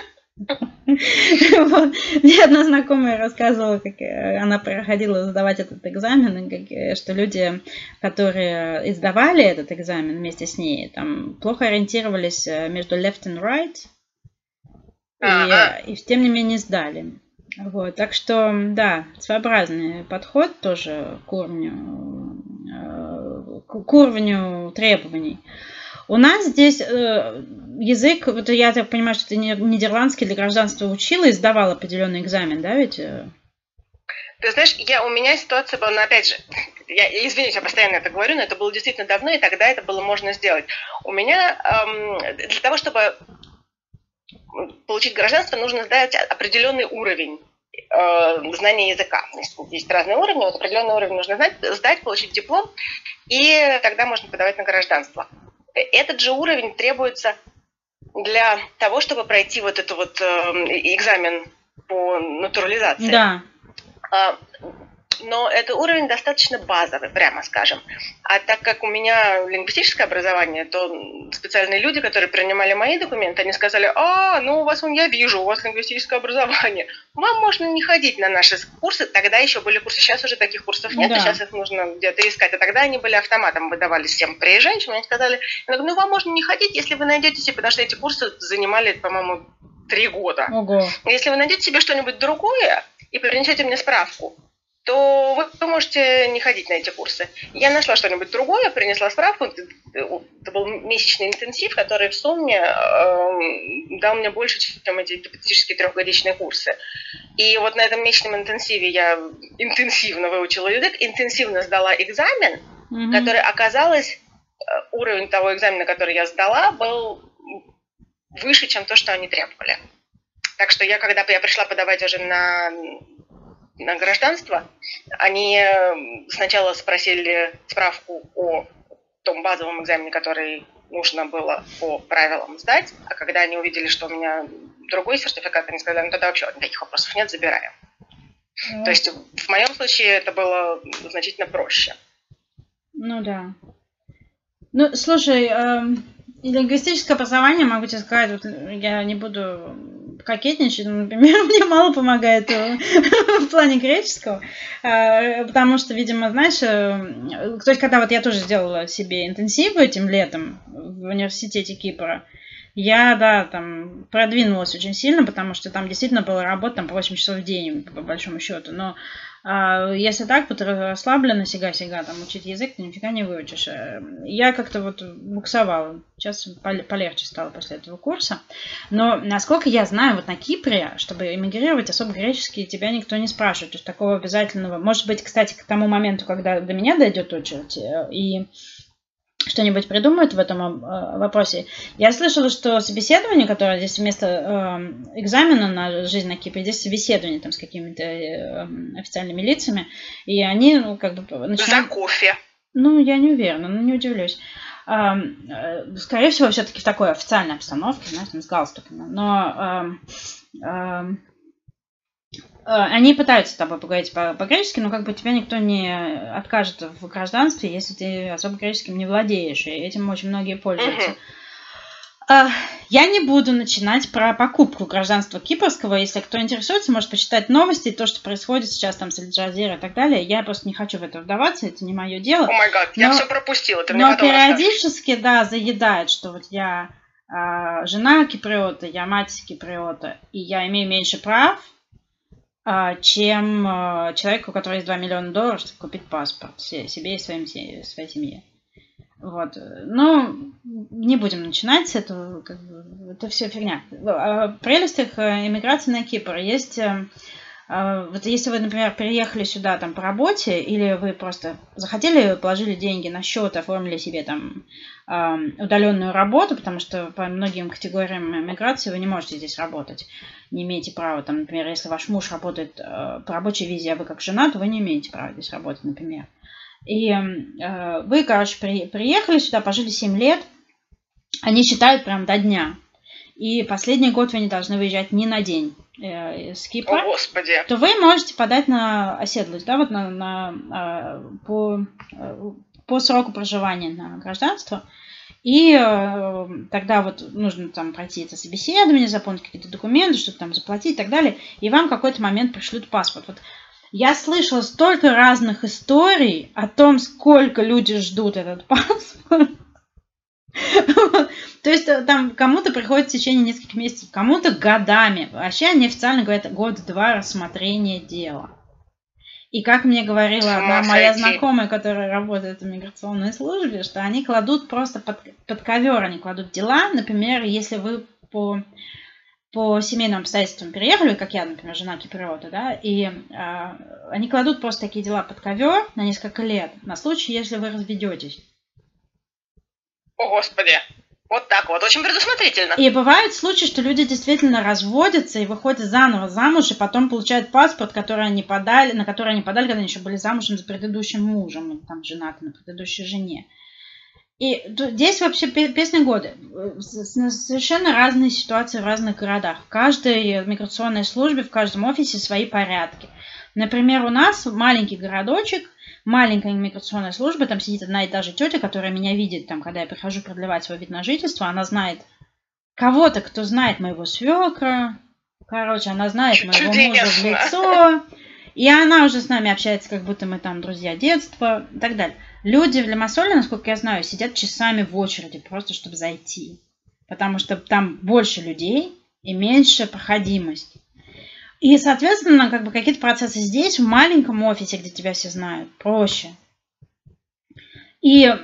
Вот. Мне одна знакомая рассказывала, как э, она проходила сдавать этот экзамен, как, э, что люди, которые издавали этот экзамен вместе с ней, там плохо ориентировались э, между left and right, и, и тем не менее сдали. Вот, так что, да, своеобразный подход тоже к уровню, к уровню требований. У нас здесь э, язык, вот я так понимаю, что ты нидерландский для гражданства учила и сдавал определенный экзамен, да, ведь? Ты знаешь, я, у меня ситуация была, но опять же, я извините, я постоянно это говорю, но это было действительно давно, и тогда это было можно сделать. У меня эм, для того, чтобы получить гражданство, нужно сдать определенный уровень э, знания языка. Есть разные уровни, вот определенный уровень нужно знать, сдать, получить диплом, и тогда можно подавать на гражданство этот же уровень требуется для того, чтобы пройти вот этот вот э, экзамен по натурализации. Да. Но это уровень достаточно базовый, прямо скажем. А так как у меня лингвистическое образование, то специальные люди, которые принимали мои документы, они сказали, а, ну у вас, я вижу, у вас лингвистическое образование. Вам можно не ходить на наши курсы. Тогда еще были курсы, сейчас уже таких курсов нет, да. и сейчас их нужно где-то искать. А тогда они были автоматом, выдавались всем приезжающим. Они сказали, ну вам можно не ходить, если вы найдете себе, потому что эти курсы занимали, по-моему, три года. Ого. Если вы найдете себе что-нибудь другое и принесете мне справку, то вы можете не ходить на эти курсы. Я нашла что-нибудь другое, принесла справку. Это был месячный интенсив, который в сумме э, дал мне больше, чем эти гипотетические трехгодичные курсы. И вот на этом месячном интенсиве я интенсивно выучила язык, интенсивно сдала экзамен, mm-hmm. который оказалось, э, уровень того экзамена, который я сдала, был выше, чем то, что они требовали. Так что я, когда я пришла подавать уже на на гражданство, они э, сначала спросили справку о том базовом экзамене, который нужно было по правилам сдать, а когда они увидели, что у меня другой сертификат, они сказали, ну тогда вообще никаких вопросов нет, забираем. Mm. То есть в моем случае это было значительно проще. Ну да. Ну, слушай, э, лингвистическое образование, могу тебе сказать, вот я не буду кокетничать, например, мне мало помогает э, в плане греческого, э, потому что, видимо, знаешь, э, то есть, когда вот я тоже сделала себе интенсивы этим летом в университете Кипра, я, да, там продвинулась очень сильно, потому что там действительно была работа там, по 8 часов в день, по большому счету. Но а если так вот расслабленно сега-сега там учить язык, ты нифига не выучишь. Э, я как-то вот буксовала. Сейчас полегче стало после этого курса. Но, насколько я знаю, вот на Кипре, чтобы эмигрировать, особо греческий тебя никто не спрашивает. То есть такого обязательного... Может быть, кстати, к тому моменту, когда до меня дойдет очередь, э, и что-нибудь придумают в этом э, вопросе. Я слышала, что собеседование, которое здесь вместо э, экзамена на жизнь на Кипре, здесь собеседование там с какими-то э, официальными лицами, и они, ну, как бы... Начинают... За кофе. Ну, я не уверена, но не удивлюсь. Э, скорее всего, все-таки в такой официальной обстановке, знаешь, с галстуками. Но они пытаются с тобой поговорить по-гречески, но как бы тебя никто не откажет в гражданстве, если ты особо греческим не владеешь, и этим очень многие пользуются. Э, я не буду начинать про покупку гражданства кипрского. Если кто интересуется, может почитать новости, то, что происходит сейчас там с Аль-Джазира и так далее. Я просто не хочу в это вдаваться, это не мое дело. О май гад, я все пропустила. Ты но периодически, да, заедает, что вот я э, жена киприота, я мать киприота, и я имею меньше прав, чем а, человеку, у которого есть 2 миллиона долларов, чтобы купить паспорт себе и своим, своей семье. Вот. Ну, не будем начинать с этого. Как бы, это все фигня. В прелестях иммиграции на Кипр есть... Э, а, вот если вы, например, переехали сюда там по работе, или вы просто захотели, положили деньги на счет, оформили себе там удаленную работу, потому что по многим категориям миграции вы не можете здесь работать, не имеете права. Там, например, если ваш муж работает э, по рабочей визе, а вы как жена, то вы не имеете права здесь работать, например. И э, вы, короче, при, приехали сюда, пожили 7 лет, они считают прям до дня. И последний год вы не должны выезжать ни на день э, с Кипра. О, Господи. То вы можете подать на оседлость, да, вот на, на, э, по, э, по сроку проживания на гражданство. И э, тогда вот нужно там пройти это собеседование, заполнить какие-то документы, что-то там заплатить и так далее. И вам в какой-то момент пришлют паспорт. Вот я слышала столько разных историй о том, сколько люди ждут этот паспорт. То есть э, там кому-то приходит в течение нескольких месяцев, кому-то годами. Вообще они официально говорят год-два рассмотрения дела. И как мне говорила одна моя знакомая, которая работает в миграционной службе, что они кладут просто под, под ковер, они кладут дела. Например, если вы по, по семейным обстоятельствам переехали, как я, например, жена киприота, да, и э, они кладут просто такие дела под ковер на несколько лет, на случай, если вы разведетесь. О, Господи! Вот так вот, очень предусмотрительно. И бывают случаи, что люди действительно разводятся и выходят заново замуж, и потом получают паспорт, который они подали, на который они подали, когда они еще были замужем за предыдущим мужем, там женаты на предыдущей жене. И здесь вообще песня годы. Совершенно разные ситуации в разных городах. В каждой миграционной службе, в каждом офисе свои порядки. Например, у нас маленький городочек – маленькая иммиграционная служба, там сидит одна и та же тетя, которая меня видит, там, когда я прихожу продлевать свой вид на жительство, она знает кого-то, кто знает моего свекра, короче, она знает моего мужа в лицо, и она уже с нами общается, как будто мы там друзья детства и так далее. Люди в Лимассоле, насколько я знаю, сидят часами в очереди, просто чтобы зайти. Потому что там больше людей и меньше проходимость. И, соответственно, как бы какие-то процессы здесь, в маленьком офисе, где тебя все знают, проще. И,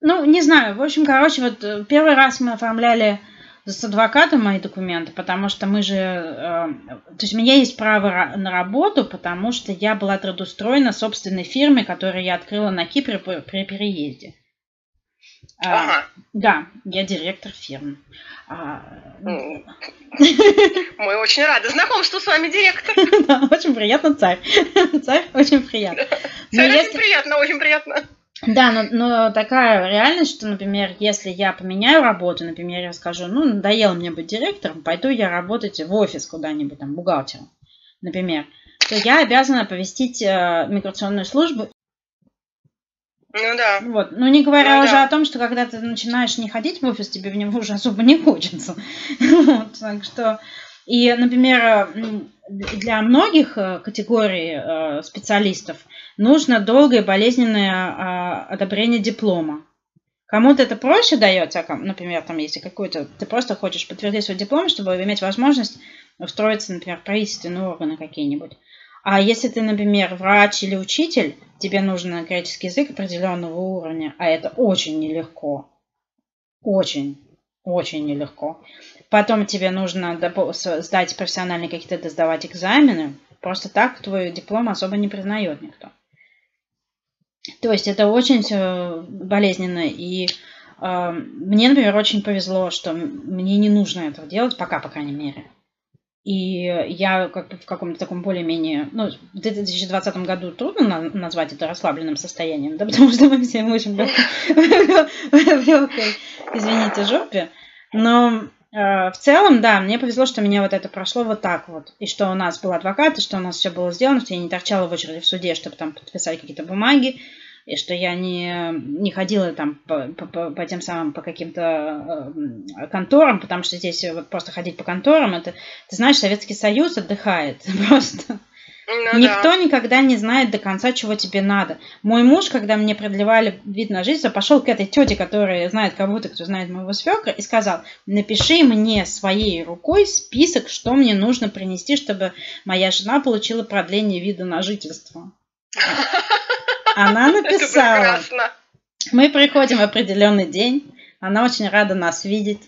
ну, не знаю, в общем, короче, вот э, первый раз мы оформляли с адвокатом мои документы, потому что мы же... Э, то есть у меня есть право на работу, потому что я была трудоустроена в собственной фирме, которую я открыла на Кипре при переезде. А, ага. Да, я директор фирмы. А, Мы очень рады знакомству с вами, директор. Да, очень приятно, царь. Царь очень приятно. Царь очень приятно, очень приятно. Да, но, но такая реальность, что, например, если я поменяю работу, например, я скажу, ну, надоело мне быть директором, пойду я работать в офис куда-нибудь, там, бухгалтером, например, то я обязана оповестить э, миграционную службу ну да. Вот. Ну не говоря ну, уже да. о том, что когда ты начинаешь не ходить в офис, тебе в него уже особо не хочется. вот, так что. И, например, для многих э, категорий э, специалистов нужно долгое болезненное а, одобрение диплома. Кому-то это проще дается, например, там, если какой-то, ты просто хочешь подтвердить свой диплом, чтобы иметь возможность устроиться, например, в правительственные органы какие-нибудь. А если ты, например, врач или учитель, тебе нужен греческий язык определенного уровня, а это очень нелегко. Очень, очень нелегко. Потом тебе нужно сдать профессиональные какие-то, сдавать экзамены. Просто так твой диплом особо не признает никто. То есть это очень болезненно. И э, мне, например, очень повезло, что мне не нужно этого делать, пока, по крайней мере. И я как бы в каком-то таком более-менее... Ну, в 2020 году трудно назвать это расслабленным состоянием, да, потому что мы все очень в легкой, извините, жопе. Но э, в целом, да, мне повезло, что меня вот это прошло вот так вот. И что у нас был адвокат, и что у нас все было сделано, что я не торчала в очереди в суде, чтобы там подписать какие-то бумаги, и что я не, не ходила там по, по, по тем самым, по каким-то э, конторам, потому что здесь вот просто ходить по конторам, это, ты знаешь, Советский Союз отдыхает просто. Ну, Никто да. никогда не знает до конца, чего тебе надо. Мой муж, когда мне продлевали вид на жизнь, пошел к этой тете, которая знает кого-то, кто знает моего свекра, и сказал, напиши мне своей рукой список, что мне нужно принести, чтобы моя жена получила продление вида на жительство. Она написала. Мы приходим в определенный день. Она очень рада нас видеть.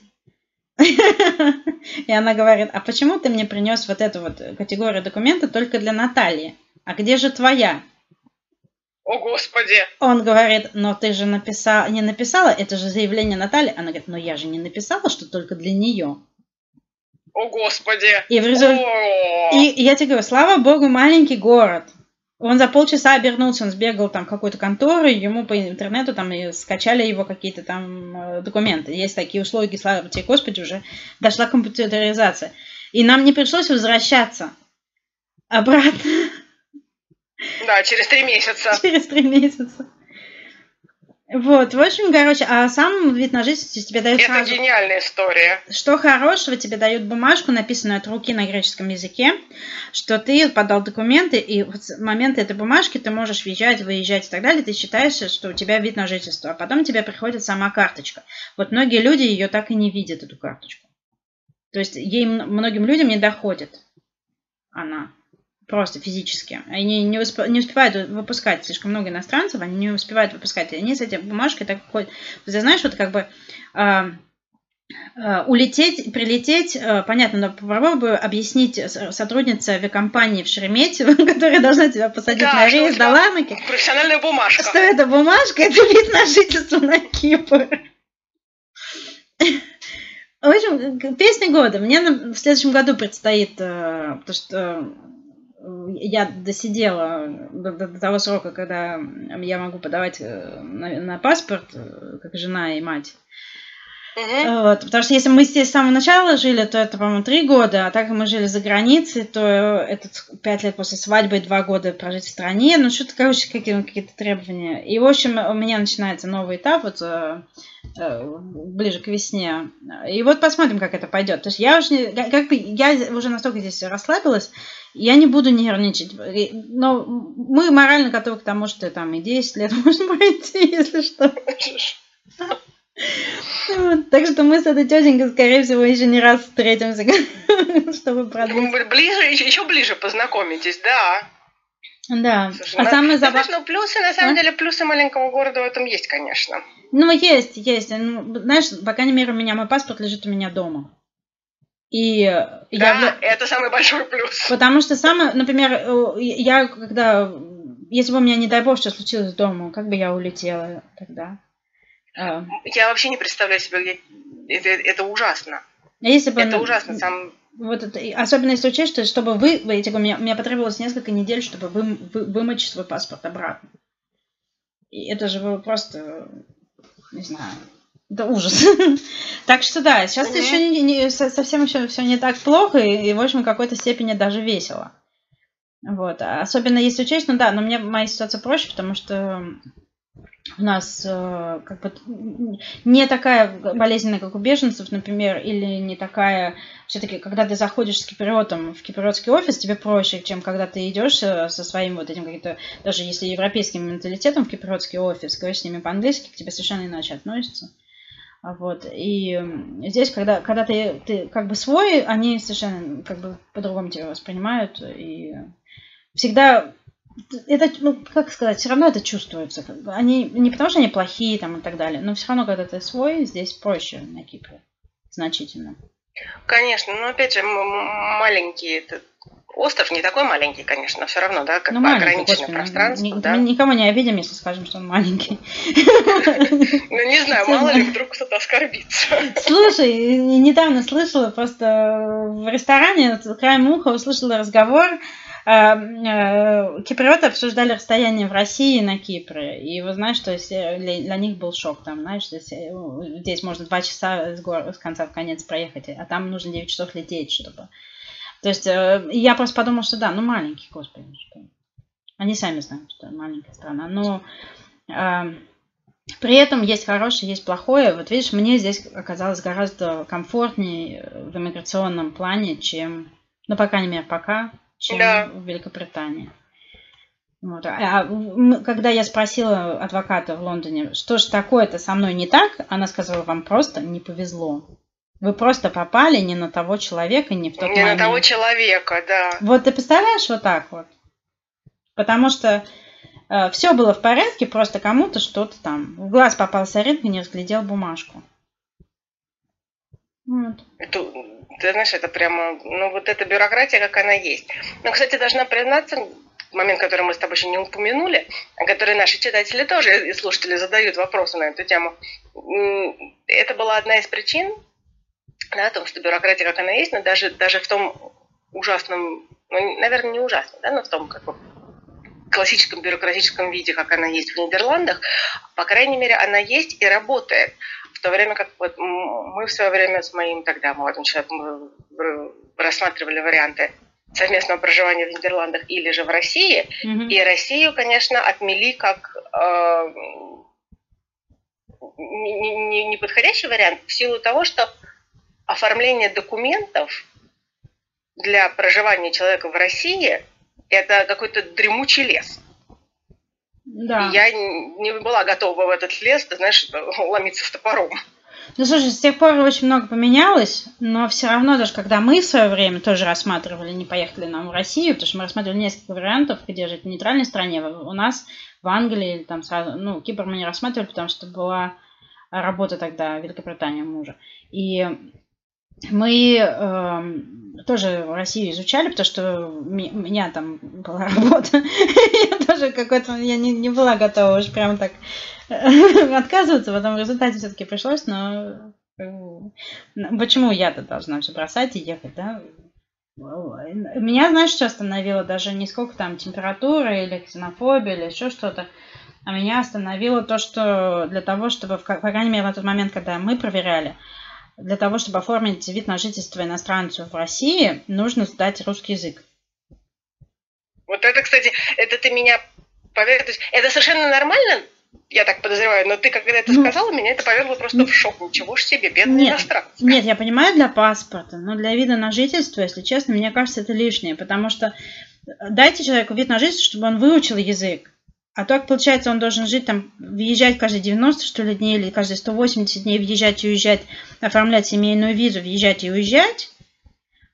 И она говорит, а почему ты мне принес вот эту вот категорию документа только для Натальи? А где же твоя? О, Господи! Он говорит, но ты же написала, не написала, это же заявление Натальи. Она говорит, но я же не написала, что только для нее. О, Господи! И, в результ... и я тебе говорю, слава богу, маленький город. Он за полчаса обернулся, он сбегал там в какую-то контору, ему по интернету там и скачали его какие-то там э, документы. Есть такие услуги, слава тебе, Господи, уже дошла компьютеризация. И нам не пришлось возвращаться обратно. Да, через три месяца. Через три месяца. Вот, в общем, короче, а сам вид на жительство тебе дают Это сразу... гениальная история. Что хорошего, тебе дают бумажку, написанную от руки на греческом языке, что ты подал документы, и в момент этой бумажки ты можешь въезжать, выезжать и так далее, ты считаешь, что у тебя вид на жительство, а потом тебе приходит сама карточка. Вот многие люди ее так и не видят, эту карточку. То есть ей многим людям не доходит она. Просто физически. Они не, усп... не успевают выпускать слишком много иностранцев, они не успевают выпускать. И они с этой бумажкой так ходят. Ты знаешь, вот как бы э, э, улететь, прилететь, э, понятно, но попробую объяснить сотруднице авиакомпании в Шереметьево, которая должна тебя посадить да, на рейс до Ларнаки. Профессиональная бумажка. Что это бумажка? Это вид на жительство на Кипр. В общем, песня года. Мне в следующем году предстоит, потому что я досидела до, до того срока, когда я могу подавать э, на, на паспорт, э, как жена и мать. Uh-huh. Вот, потому что если мы здесь с самого начала жили, то это, по-моему, три года, а так как мы жили за границей, то это пять лет после свадьбы два года прожить в стране. Ну, что-то, короче, какие, какие-то требования. И, в общем, у меня начинается новый этап, вот э, ближе к весне. И вот посмотрим, как это пойдет. То есть я уже, как бы, я уже настолько здесь расслабилась, я не буду нервничать. Но мы морально готовы к тому, что там и 10 лет можно пройти, если что. Вот, так что мы с этой тетенькой, скорее всего, еще не раз встретимся, чтобы продолжить. Ближе, еще ближе познакомитесь, да. Да. Слушай, а ну, самое забавное... Ну, плюсы, на самом а? деле, плюсы маленького города в этом есть, конечно. Ну, есть, есть. Ну, знаешь, по крайней мере, у меня мой паспорт лежит у меня дома. И да, я... это самый большой плюс. Потому что самое, например, э, я когда, если бы у меня, не дай бог, что случилось дома, как бы я улетела тогда? А. Я вообще не представляю себе, где... это, это ужасно. А если бы, это ужасно. Сам... Вот это, особенно если учесть, что чтобы вы, я тебе, мне, мне потребовалось несколько недель, чтобы вы, вы, вымочить свой паспорт обратно. И это же было просто, не знаю, да ужас. так что да, сейчас mm-hmm. еще не, не, совсем еще все не так плохо, и, и в общем, в какой-то степени даже весело. Вот. Особенно если учесть, ну да, но мне моя ситуация проще, потому что у нас э, как бы не такая болезненная, как у беженцев, например, или не такая... Все-таки, когда ты заходишь с киприотом в киприотский офис, тебе проще, чем когда ты идешь э, со своим вот этим каким-то, даже если европейским менталитетом в киприотский офис, говоришь с ними по-английски, к тебе совершенно иначе относятся. Вот. И здесь, когда, когда ты, ты как бы свой, они совершенно как бы по-другому тебя воспринимают. И всегда это, ну, как сказать, все равно это чувствуется. Они не потому, что они плохие там и так далее, но все равно, когда ты свой, здесь проще на Кипре. Значительно. Конечно, но опять же, маленький этот остров не такой маленький, конечно, все равно, да, как ну, ограниченное господи, ну, пространство. Ни, да. Мы никому не обидим, если скажем, что он маленький. Ну, не знаю, мало ли вдруг кто-то оскорбится. Слушай, недавно слышала просто в ресторане, краем уха услышала разговор, киприоты обсуждали расстояние в России на Кипре. И вы знаете, что для, них был шок. Там, знаешь, здесь, э, здесь можно два часа с, гор, с конца в конец проехать, а там нужно 9 часов лететь, чтобы... То есть э, я просто подумала, что да, ну маленький, господи. Что... Они сами знают, что маленькая страна. Но э, при этом есть хорошее, есть плохое. Вот видишь, мне здесь оказалось гораздо комфортнее в иммиграционном плане, чем, ну, по крайней мере, пока, чем да. в Великобритании. Вот. А, а когда я спросила адвоката в Лондоне, что же такое-то со мной не так, она сказала, вам просто не повезло. Вы просто попали не на того человека, не в тот не момент. Не на того человека, да. Вот ты представляешь вот так вот? Потому что э, все было в порядке, просто кому-то что-то там. В глаз попал соринка, не разглядел бумажку. Вот. Это ты знаешь, это прямо, ну вот эта бюрократия, как она есть. Но, кстати, должна признаться, момент, который мы с тобой еще не упомянули, который наши читатели тоже и слушатели задают вопросы на эту тему. Это была одна из причин, да, о том, что бюрократия, как она есть, но даже, даже в том ужасном, ну, наверное, не ужасном, да, но в том как бы классическом бюрократическом виде, как она есть в Нидерландах, по крайней мере, она есть и работает. В то время как вот мы в свое время с моим тогда молодым человеком рассматривали варианты совместного проживания в Нидерландах или же в России. Mm-hmm. И Россию, конечно, отмели как э, неподходящий вариант в силу того, что оформление документов для проживания человека в России это какой-то дремучий лес. Да. я не была готова в этот лес, ты знаешь, ломиться с топором. Ну, слушай, с тех пор очень много поменялось, но все равно, даже когда мы в свое время тоже рассматривали, не поехали нам в Россию, потому что мы рассматривали несколько вариантов, где жить в нейтральной стране, у нас в Англии, там сразу, ну, Кипр мы не рассматривали, потому что была работа тогда в Великобритании мужа. И мы э, тоже Россию изучали, потому что у меня там была работа. я тоже какой-то, я не, не была готова уж прям так отказываться, потом в результате все-таки пришлось, но почему я-то должна все бросать и ехать, да? Меня, знаешь, что остановило? Даже не сколько там температура или ксенофобия или еще что-то, а меня остановило то, что для того, чтобы, по крайней мере, на тот момент, когда мы проверяли, для того, чтобы оформить вид на жительство иностранцу в России, нужно сдать русский язык. Вот это, кстати, это ты меня есть это совершенно нормально, я так подозреваю, но ты, когда это ну, сказала, меня это повергло просто нет, в шок. Ничего ж себе, бедный нет, иностранец. Нет, я понимаю для паспорта, но для вида на жительство, если честно, мне кажется, это лишнее, потому что дайте человеку вид на жительство, чтобы он выучил язык. А так, получается, он должен жить там, въезжать каждые 90, что ли, дней, или каждые 180 дней въезжать и уезжать, оформлять семейную визу, въезжать и уезжать.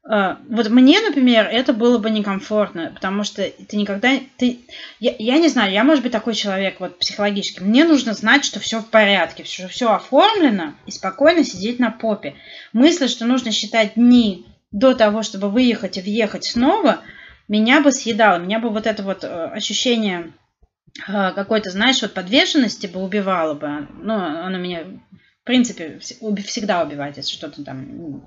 А, вот мне, например, это было бы некомфортно, потому что ты никогда... Ты, я, я не знаю, я, может быть, такой человек вот психологически. Мне нужно знать, что все в порядке, что все оформлено, и спокойно сидеть на попе. Мысль, что нужно считать дни до того, чтобы выехать и въехать снова, меня бы съедало. Меня бы вот это вот э, ощущение какой-то, знаешь, вот подвешенности бы убивало бы. Ну, оно меня, в принципе, всегда убивает, если что-то там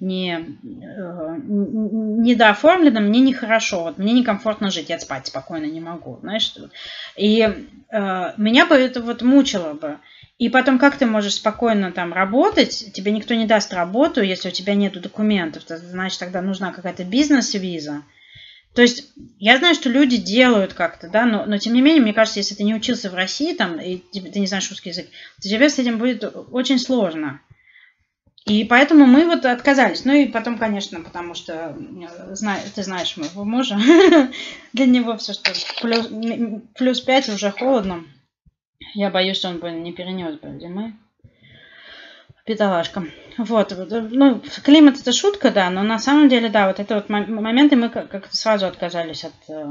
не, э, недооформлено, мне нехорошо, вот мне некомфортно жить, я спать спокойно не могу, знаешь. И э, меня бы это вот мучило бы. И потом, как ты можешь спокойно там работать, тебе никто не даст работу, если у тебя нет документов, то, значит, тогда нужна какая-то бизнес-виза. То есть я знаю, что люди делают как-то, да, но, но тем не менее, мне кажется, если ты не учился в России там, и ты не знаешь русский язык, то тебе с этим будет очень сложно. И поэтому мы вот отказались. Ну и потом, конечно, потому что э, ты знаешь моего мужа, для него все, что плюс, плюс 5 уже холодно. Я боюсь, что он бы не перенес бы зимы. Бедолашка. Вот, ну, климат это шутка, да, но на самом деле, да, вот это вот моменты мы как-то сразу отказались от, э,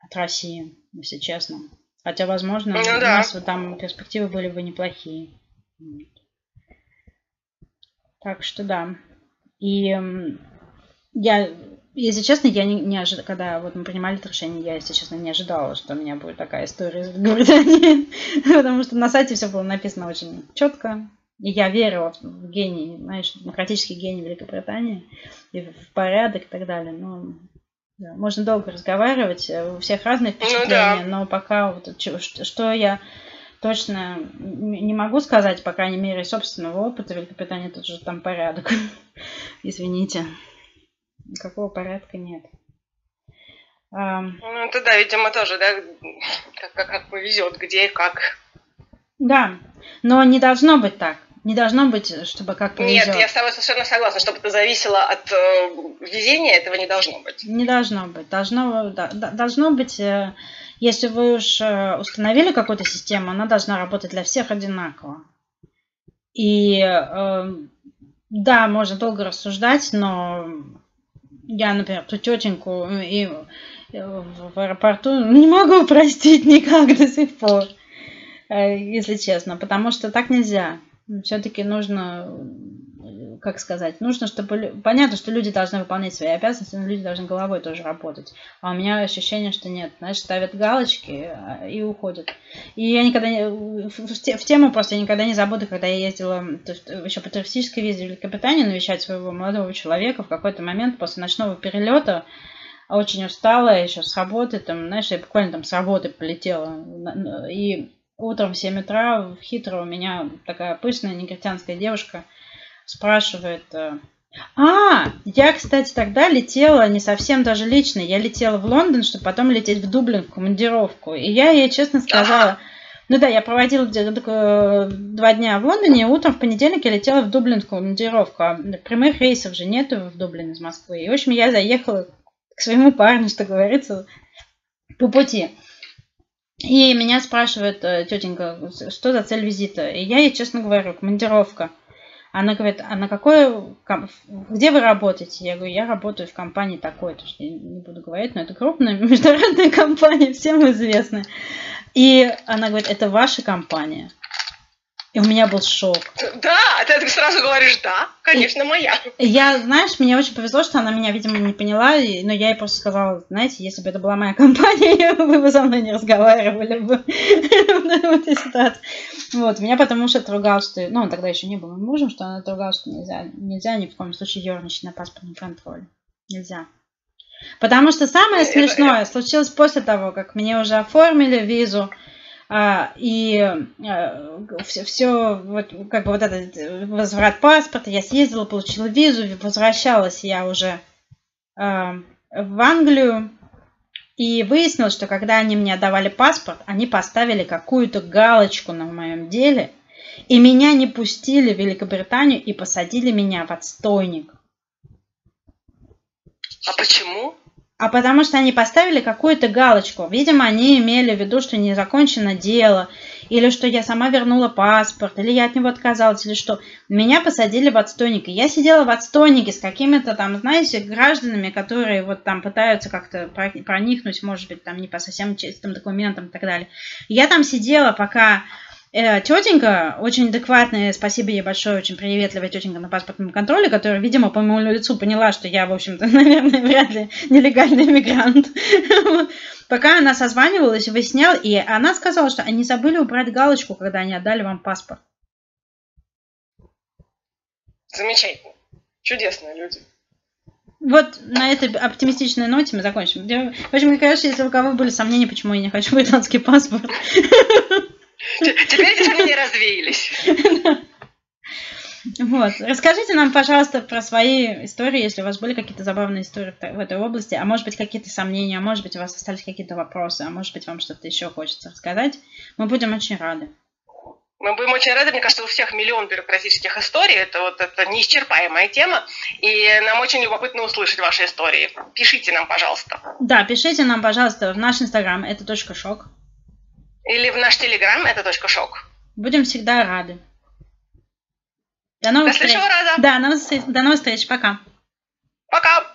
от России, если честно. Хотя, возможно, ну, да. у нас вот там перспективы были бы неплохие. Так что да. И я, если честно, я не, не ожидала, когда вот мы принимали это решение, я, если честно, не ожидала, что у меня будет такая история из Великобритании. Потому что на сайте все было написано очень четко, и я верила в гений, знаешь, демократический гений Великобритании, и в порядок и так далее. Но да, можно долго разговаривать, э, у всех разные впечатления, ну, да. но пока вот что, я точно не могу сказать, по крайней мере, из собственного опыта, Великобритания тут же там порядок. Извините. Никакого порядка нет. Ну, это да, видимо, тоже, да, как, как, как повезет, где и как. Да, но не должно быть так. Не должно быть, чтобы как повезет. Нет, я с тобой совершенно согласна. Чтобы это зависело от э, везения, этого не должно быть. Не должно быть. Должно, да, должно быть, э, если вы уж э, установили какую-то систему, она должна работать для всех одинаково. И э, да, можно долго рассуждать, но я, например, ту тетеньку и э, в аэропорту не могу простить никак до сих пор. Э, если честно, потому что так нельзя. Все-таки нужно, как сказать, нужно, чтобы... Понятно, что люди должны выполнять свои обязанности, но люди должны головой тоже работать. А у меня ощущение, что нет. Знаешь, ставят галочки а, и уходят. И я никогда не... В тему просто я никогда не забуду, когда я ездила есть, еще по туристической визе в Великобританию навещать своего молодого человека в какой-то момент после ночного перелета очень устала еще с работы, там, знаешь, я буквально там с работы полетела. И Утром в 7 утра в Хитро у меня такая пышная негритянская девушка спрашивает, э, а, я, кстати, тогда летела не совсем даже лично. Я летела в Лондон, чтобы потом лететь в Дублин в командировку. И я ей честно сказала, Ну да, я проводила где-то два дня в Лондоне, утром в понедельник я летела в Дублин в командировку, а прямых рейсов же нету в Дублин из Москвы. И, в общем, я заехала к своему парню, что говорится, по пути. И меня спрашивает э, тетенька, что за цель визита. И я ей честно говорю, командировка. Она говорит, а на какой, где вы работаете? Я говорю, я работаю в компании такой, то что я не буду говорить, но это крупная международная компания, всем известная. И она говорит, это ваша компания. И у меня был шок. Да, ты сразу говоришь, да, конечно, моя. Я, знаешь, мне очень повезло, что она меня, видимо, не поняла, но я ей просто сказала, знаете, если бы это была моя компания, вы бы со мной не разговаривали бы в этой ситуации. Вот, меня потом муж отругал, что, ну, он тогда еще не был мужем, что он отругал, что нельзя, нельзя ни в коем случае ерничать на паспортном контроле. Нельзя. Потому что самое смешное случилось после того, как мне уже оформили визу, и все, а, все вот, как бы вот этот возврат паспорта, я съездила, получила визу, возвращалась я уже а, в Англию, и выяснилось, что когда они мне отдавали паспорт, они поставили какую-то галочку на моем деле, и меня не пустили в Великобританию и посадили меня в отстойник. А почему? А потому что они поставили какую-то галочку. Видимо, они имели в виду, что не закончено дело, или что я сама вернула паспорт, или я от него отказалась, или что. Меня посадили в отстойник. И я сидела в отстойнике с какими-то там, знаете, гражданами, которые вот там пытаются как-то проникнуть, может быть, там не по совсем чистым документам и так далее. Я там сидела, пока тетенька, очень адекватная, спасибо ей большое, очень приветливая тетенька на паспортном контроле, которая, видимо, по моему лицу поняла, что я, в общем-то, наверное, вряд ли нелегальный иммигрант. Пока она созванивалась и выясняла, и она сказала, что они забыли убрать галочку, когда они отдали вам паспорт. Замечательно. Чудесные люди. Вот на этой оптимистичной ноте мы закончим. В общем, кажется, если у кого были сомнения, почему я не хочу британский паспорт, Теперь сомнения развеялись. Вот. Расскажите нам, пожалуйста, про свои истории, если у вас были какие-то забавные истории в этой области, а может быть какие-то сомнения, а может быть у вас остались какие-то вопросы, а может быть вам что-то еще хочется рассказать. Мы будем очень рады. Мы будем очень рады, мне кажется, у всех миллион бюрократических историй, это вот это неисчерпаемая тема, и нам очень любопытно услышать ваши истории. Пишите нам, пожалуйста. Да, пишите нам, пожалуйста, в наш инстаграм, это точка шок. Или в наш телеграм, это точка шок. Будем всегда рады. До новых до встреч. раза. Да, до новых встреч. Пока. Пока.